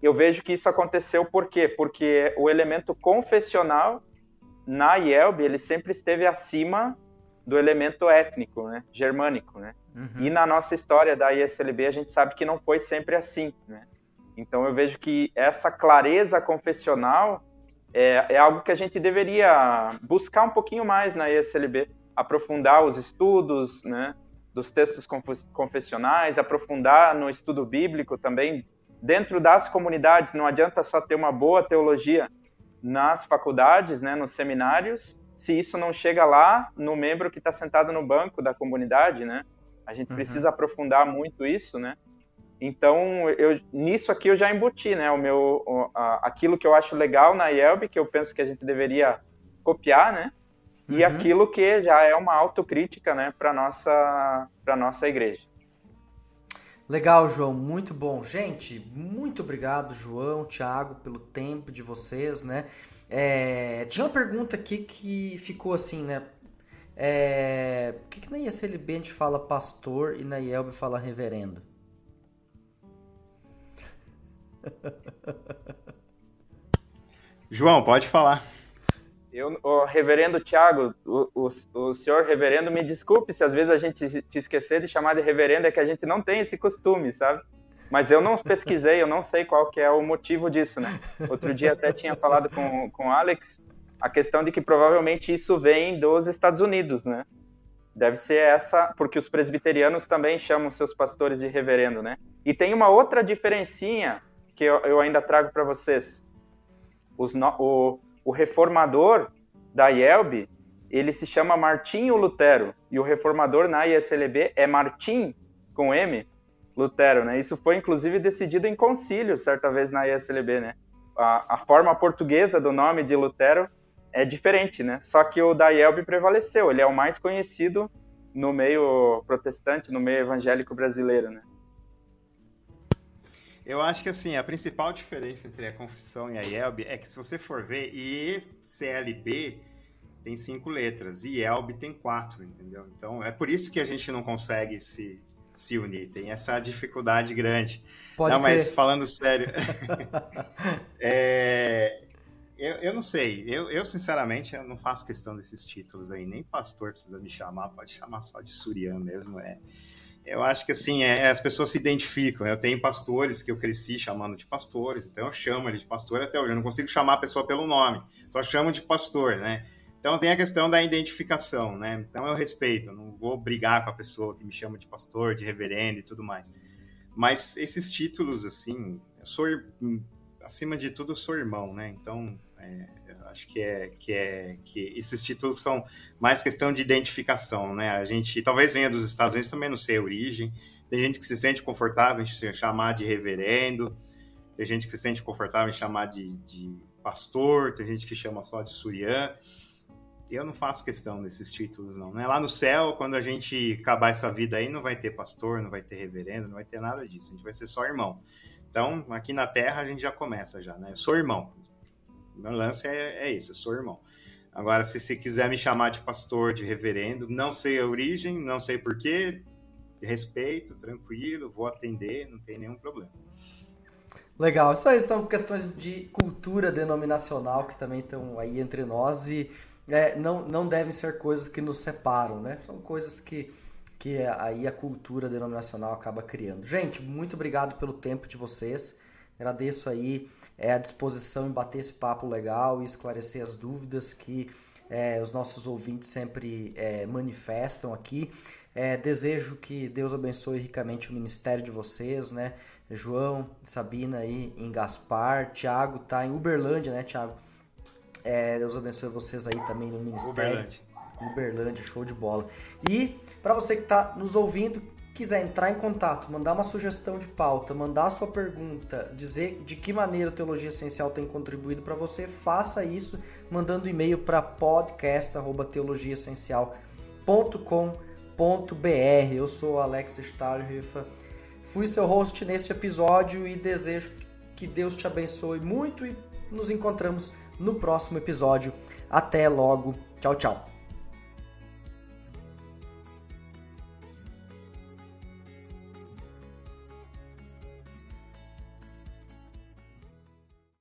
eu vejo que isso aconteceu por quê? Porque o elemento confessional na IELB ele sempre esteve acima do elemento étnico, né? germânico. Né? Uhum. E na nossa história da ISLB a gente sabe que não foi sempre assim. Né? Então eu vejo que essa clareza confessional é, é, algo que a gente deveria buscar um pouquinho mais na ISLB, aprofundar os estudos, né? dos textos confessionais, aprofundar no estudo bíblico também dentro das comunidades. Não adianta só ter uma boa teologia nas faculdades, né, nos seminários, se isso não chega lá no membro que está sentado no banco da comunidade, né? A gente uhum. precisa aprofundar muito isso, né? Então, eu, nisso aqui eu já embuti, né? O meu, o, a, aquilo que eu acho legal na IELB, que eu penso que a gente deveria copiar, né? e uhum. aquilo que já é uma autocrítica né, para a nossa, nossa igreja. Legal, João, muito bom. Gente, muito obrigado, João, Thiago, pelo tempo de vocês, né? É, tinha uma pergunta aqui que ficou assim, né? É, por que, que na ISLB a gente fala pastor e na IELB fala reverendo? João, pode falar. Eu, o reverendo Tiago, o, o, o, senhor reverendo, me desculpe se às vezes a gente te esquecer de chamar de reverendo, é que a gente não tem esse costume, sabe? Mas eu não pesquisei, eu não sei qual que é o motivo disso, né? Outro dia até tinha falado com, com o Alex a questão de que provavelmente isso vem dos Estados Unidos, né? Deve ser essa, porque os presbiterianos também chamam seus pastores de reverendo, né? E tem uma outra diferencinha que eu, eu ainda trago para vocês. Os, o, o reformador da IELB, ele se chama Martinho Lutero, e o reformador na ISLB é Martim, com M, Lutero, né? Isso foi, inclusive, decidido em concílio, certa vez, na ISLB, né? A, a forma portuguesa do nome de Lutero é diferente, né? Só que o da IELB prevaleceu, ele é o mais conhecido no meio protestante, no meio evangélico brasileiro, né? Eu acho que assim, a principal diferença entre a confissão e a IELB é que se você for ver, IECLB tem cinco letras e IELB tem quatro, entendeu? Então é por isso que a gente não consegue se, se unir, tem essa dificuldade grande. Pode não, mas falando sério, é, eu, eu não sei, eu, eu sinceramente eu não faço questão desses títulos aí, nem pastor precisa me chamar, pode chamar só de Surian mesmo, é eu acho que assim, é, as pessoas se identificam. Eu tenho pastores que eu cresci chamando de pastores, então eu chamo ele de pastor até hoje. Eu não consigo chamar a pessoa pelo nome, só chamo de pastor, né? Então tem a questão da identificação, né? Então eu respeito, não vou brigar com a pessoa que me chama de pastor, de reverendo e tudo mais. Mas esses títulos, assim, eu sou, acima de tudo, eu sou irmão, né? Então, é, acho que é que é que esses títulos são mais questão de identificação, né? A gente talvez venha dos Estados Unidos também não sei a origem. Tem gente que se sente confortável em chamar de reverendo, tem gente que se sente confortável em chamar de, de pastor, tem gente que chama só de surian. Eu não faço questão desses títulos, não. É lá no céu, quando a gente acabar essa vida aí, não vai ter pastor, não vai ter reverendo, não vai ter nada disso. A gente vai ser só irmão. Então, aqui na Terra, a gente já começa já, né? Eu sou irmão. Meu lance é, é isso, eu sou irmão. Agora, se você quiser me chamar de pastor, de reverendo, não sei a origem, não sei porquê, respeito, tranquilo, vou atender, não tem nenhum problema. Legal, isso aí são questões de cultura denominacional que também estão aí entre nós e é, não, não devem ser coisas que nos separam, né? São coisas que, que aí a cultura denominacional acaba criando. Gente, muito obrigado pelo tempo de vocês. Agradeço aí é, a disposição em bater esse papo legal e esclarecer as dúvidas que é, os nossos ouvintes sempre é, manifestam aqui. É, desejo que Deus abençoe ricamente o ministério de vocês, né? João, Sabina aí em Gaspar, Tiago tá em Uberlândia, né, Tiago? É, Deus abençoe vocês aí também no ministério. Uberlândia. Uberlândia, show de bola. E para você que está nos ouvindo, quiser entrar em contato, mandar uma sugestão de pauta, mandar a sua pergunta, dizer de que maneira a Teologia Essencial tem contribuído para você, faça isso mandando e-mail para podcast@teologiaessencial.com.br. Eu sou Alex Stahlhofer Fui seu host neste episódio e desejo que Deus te abençoe muito e nos encontramos no próximo episódio. Até logo. Tchau, tchau.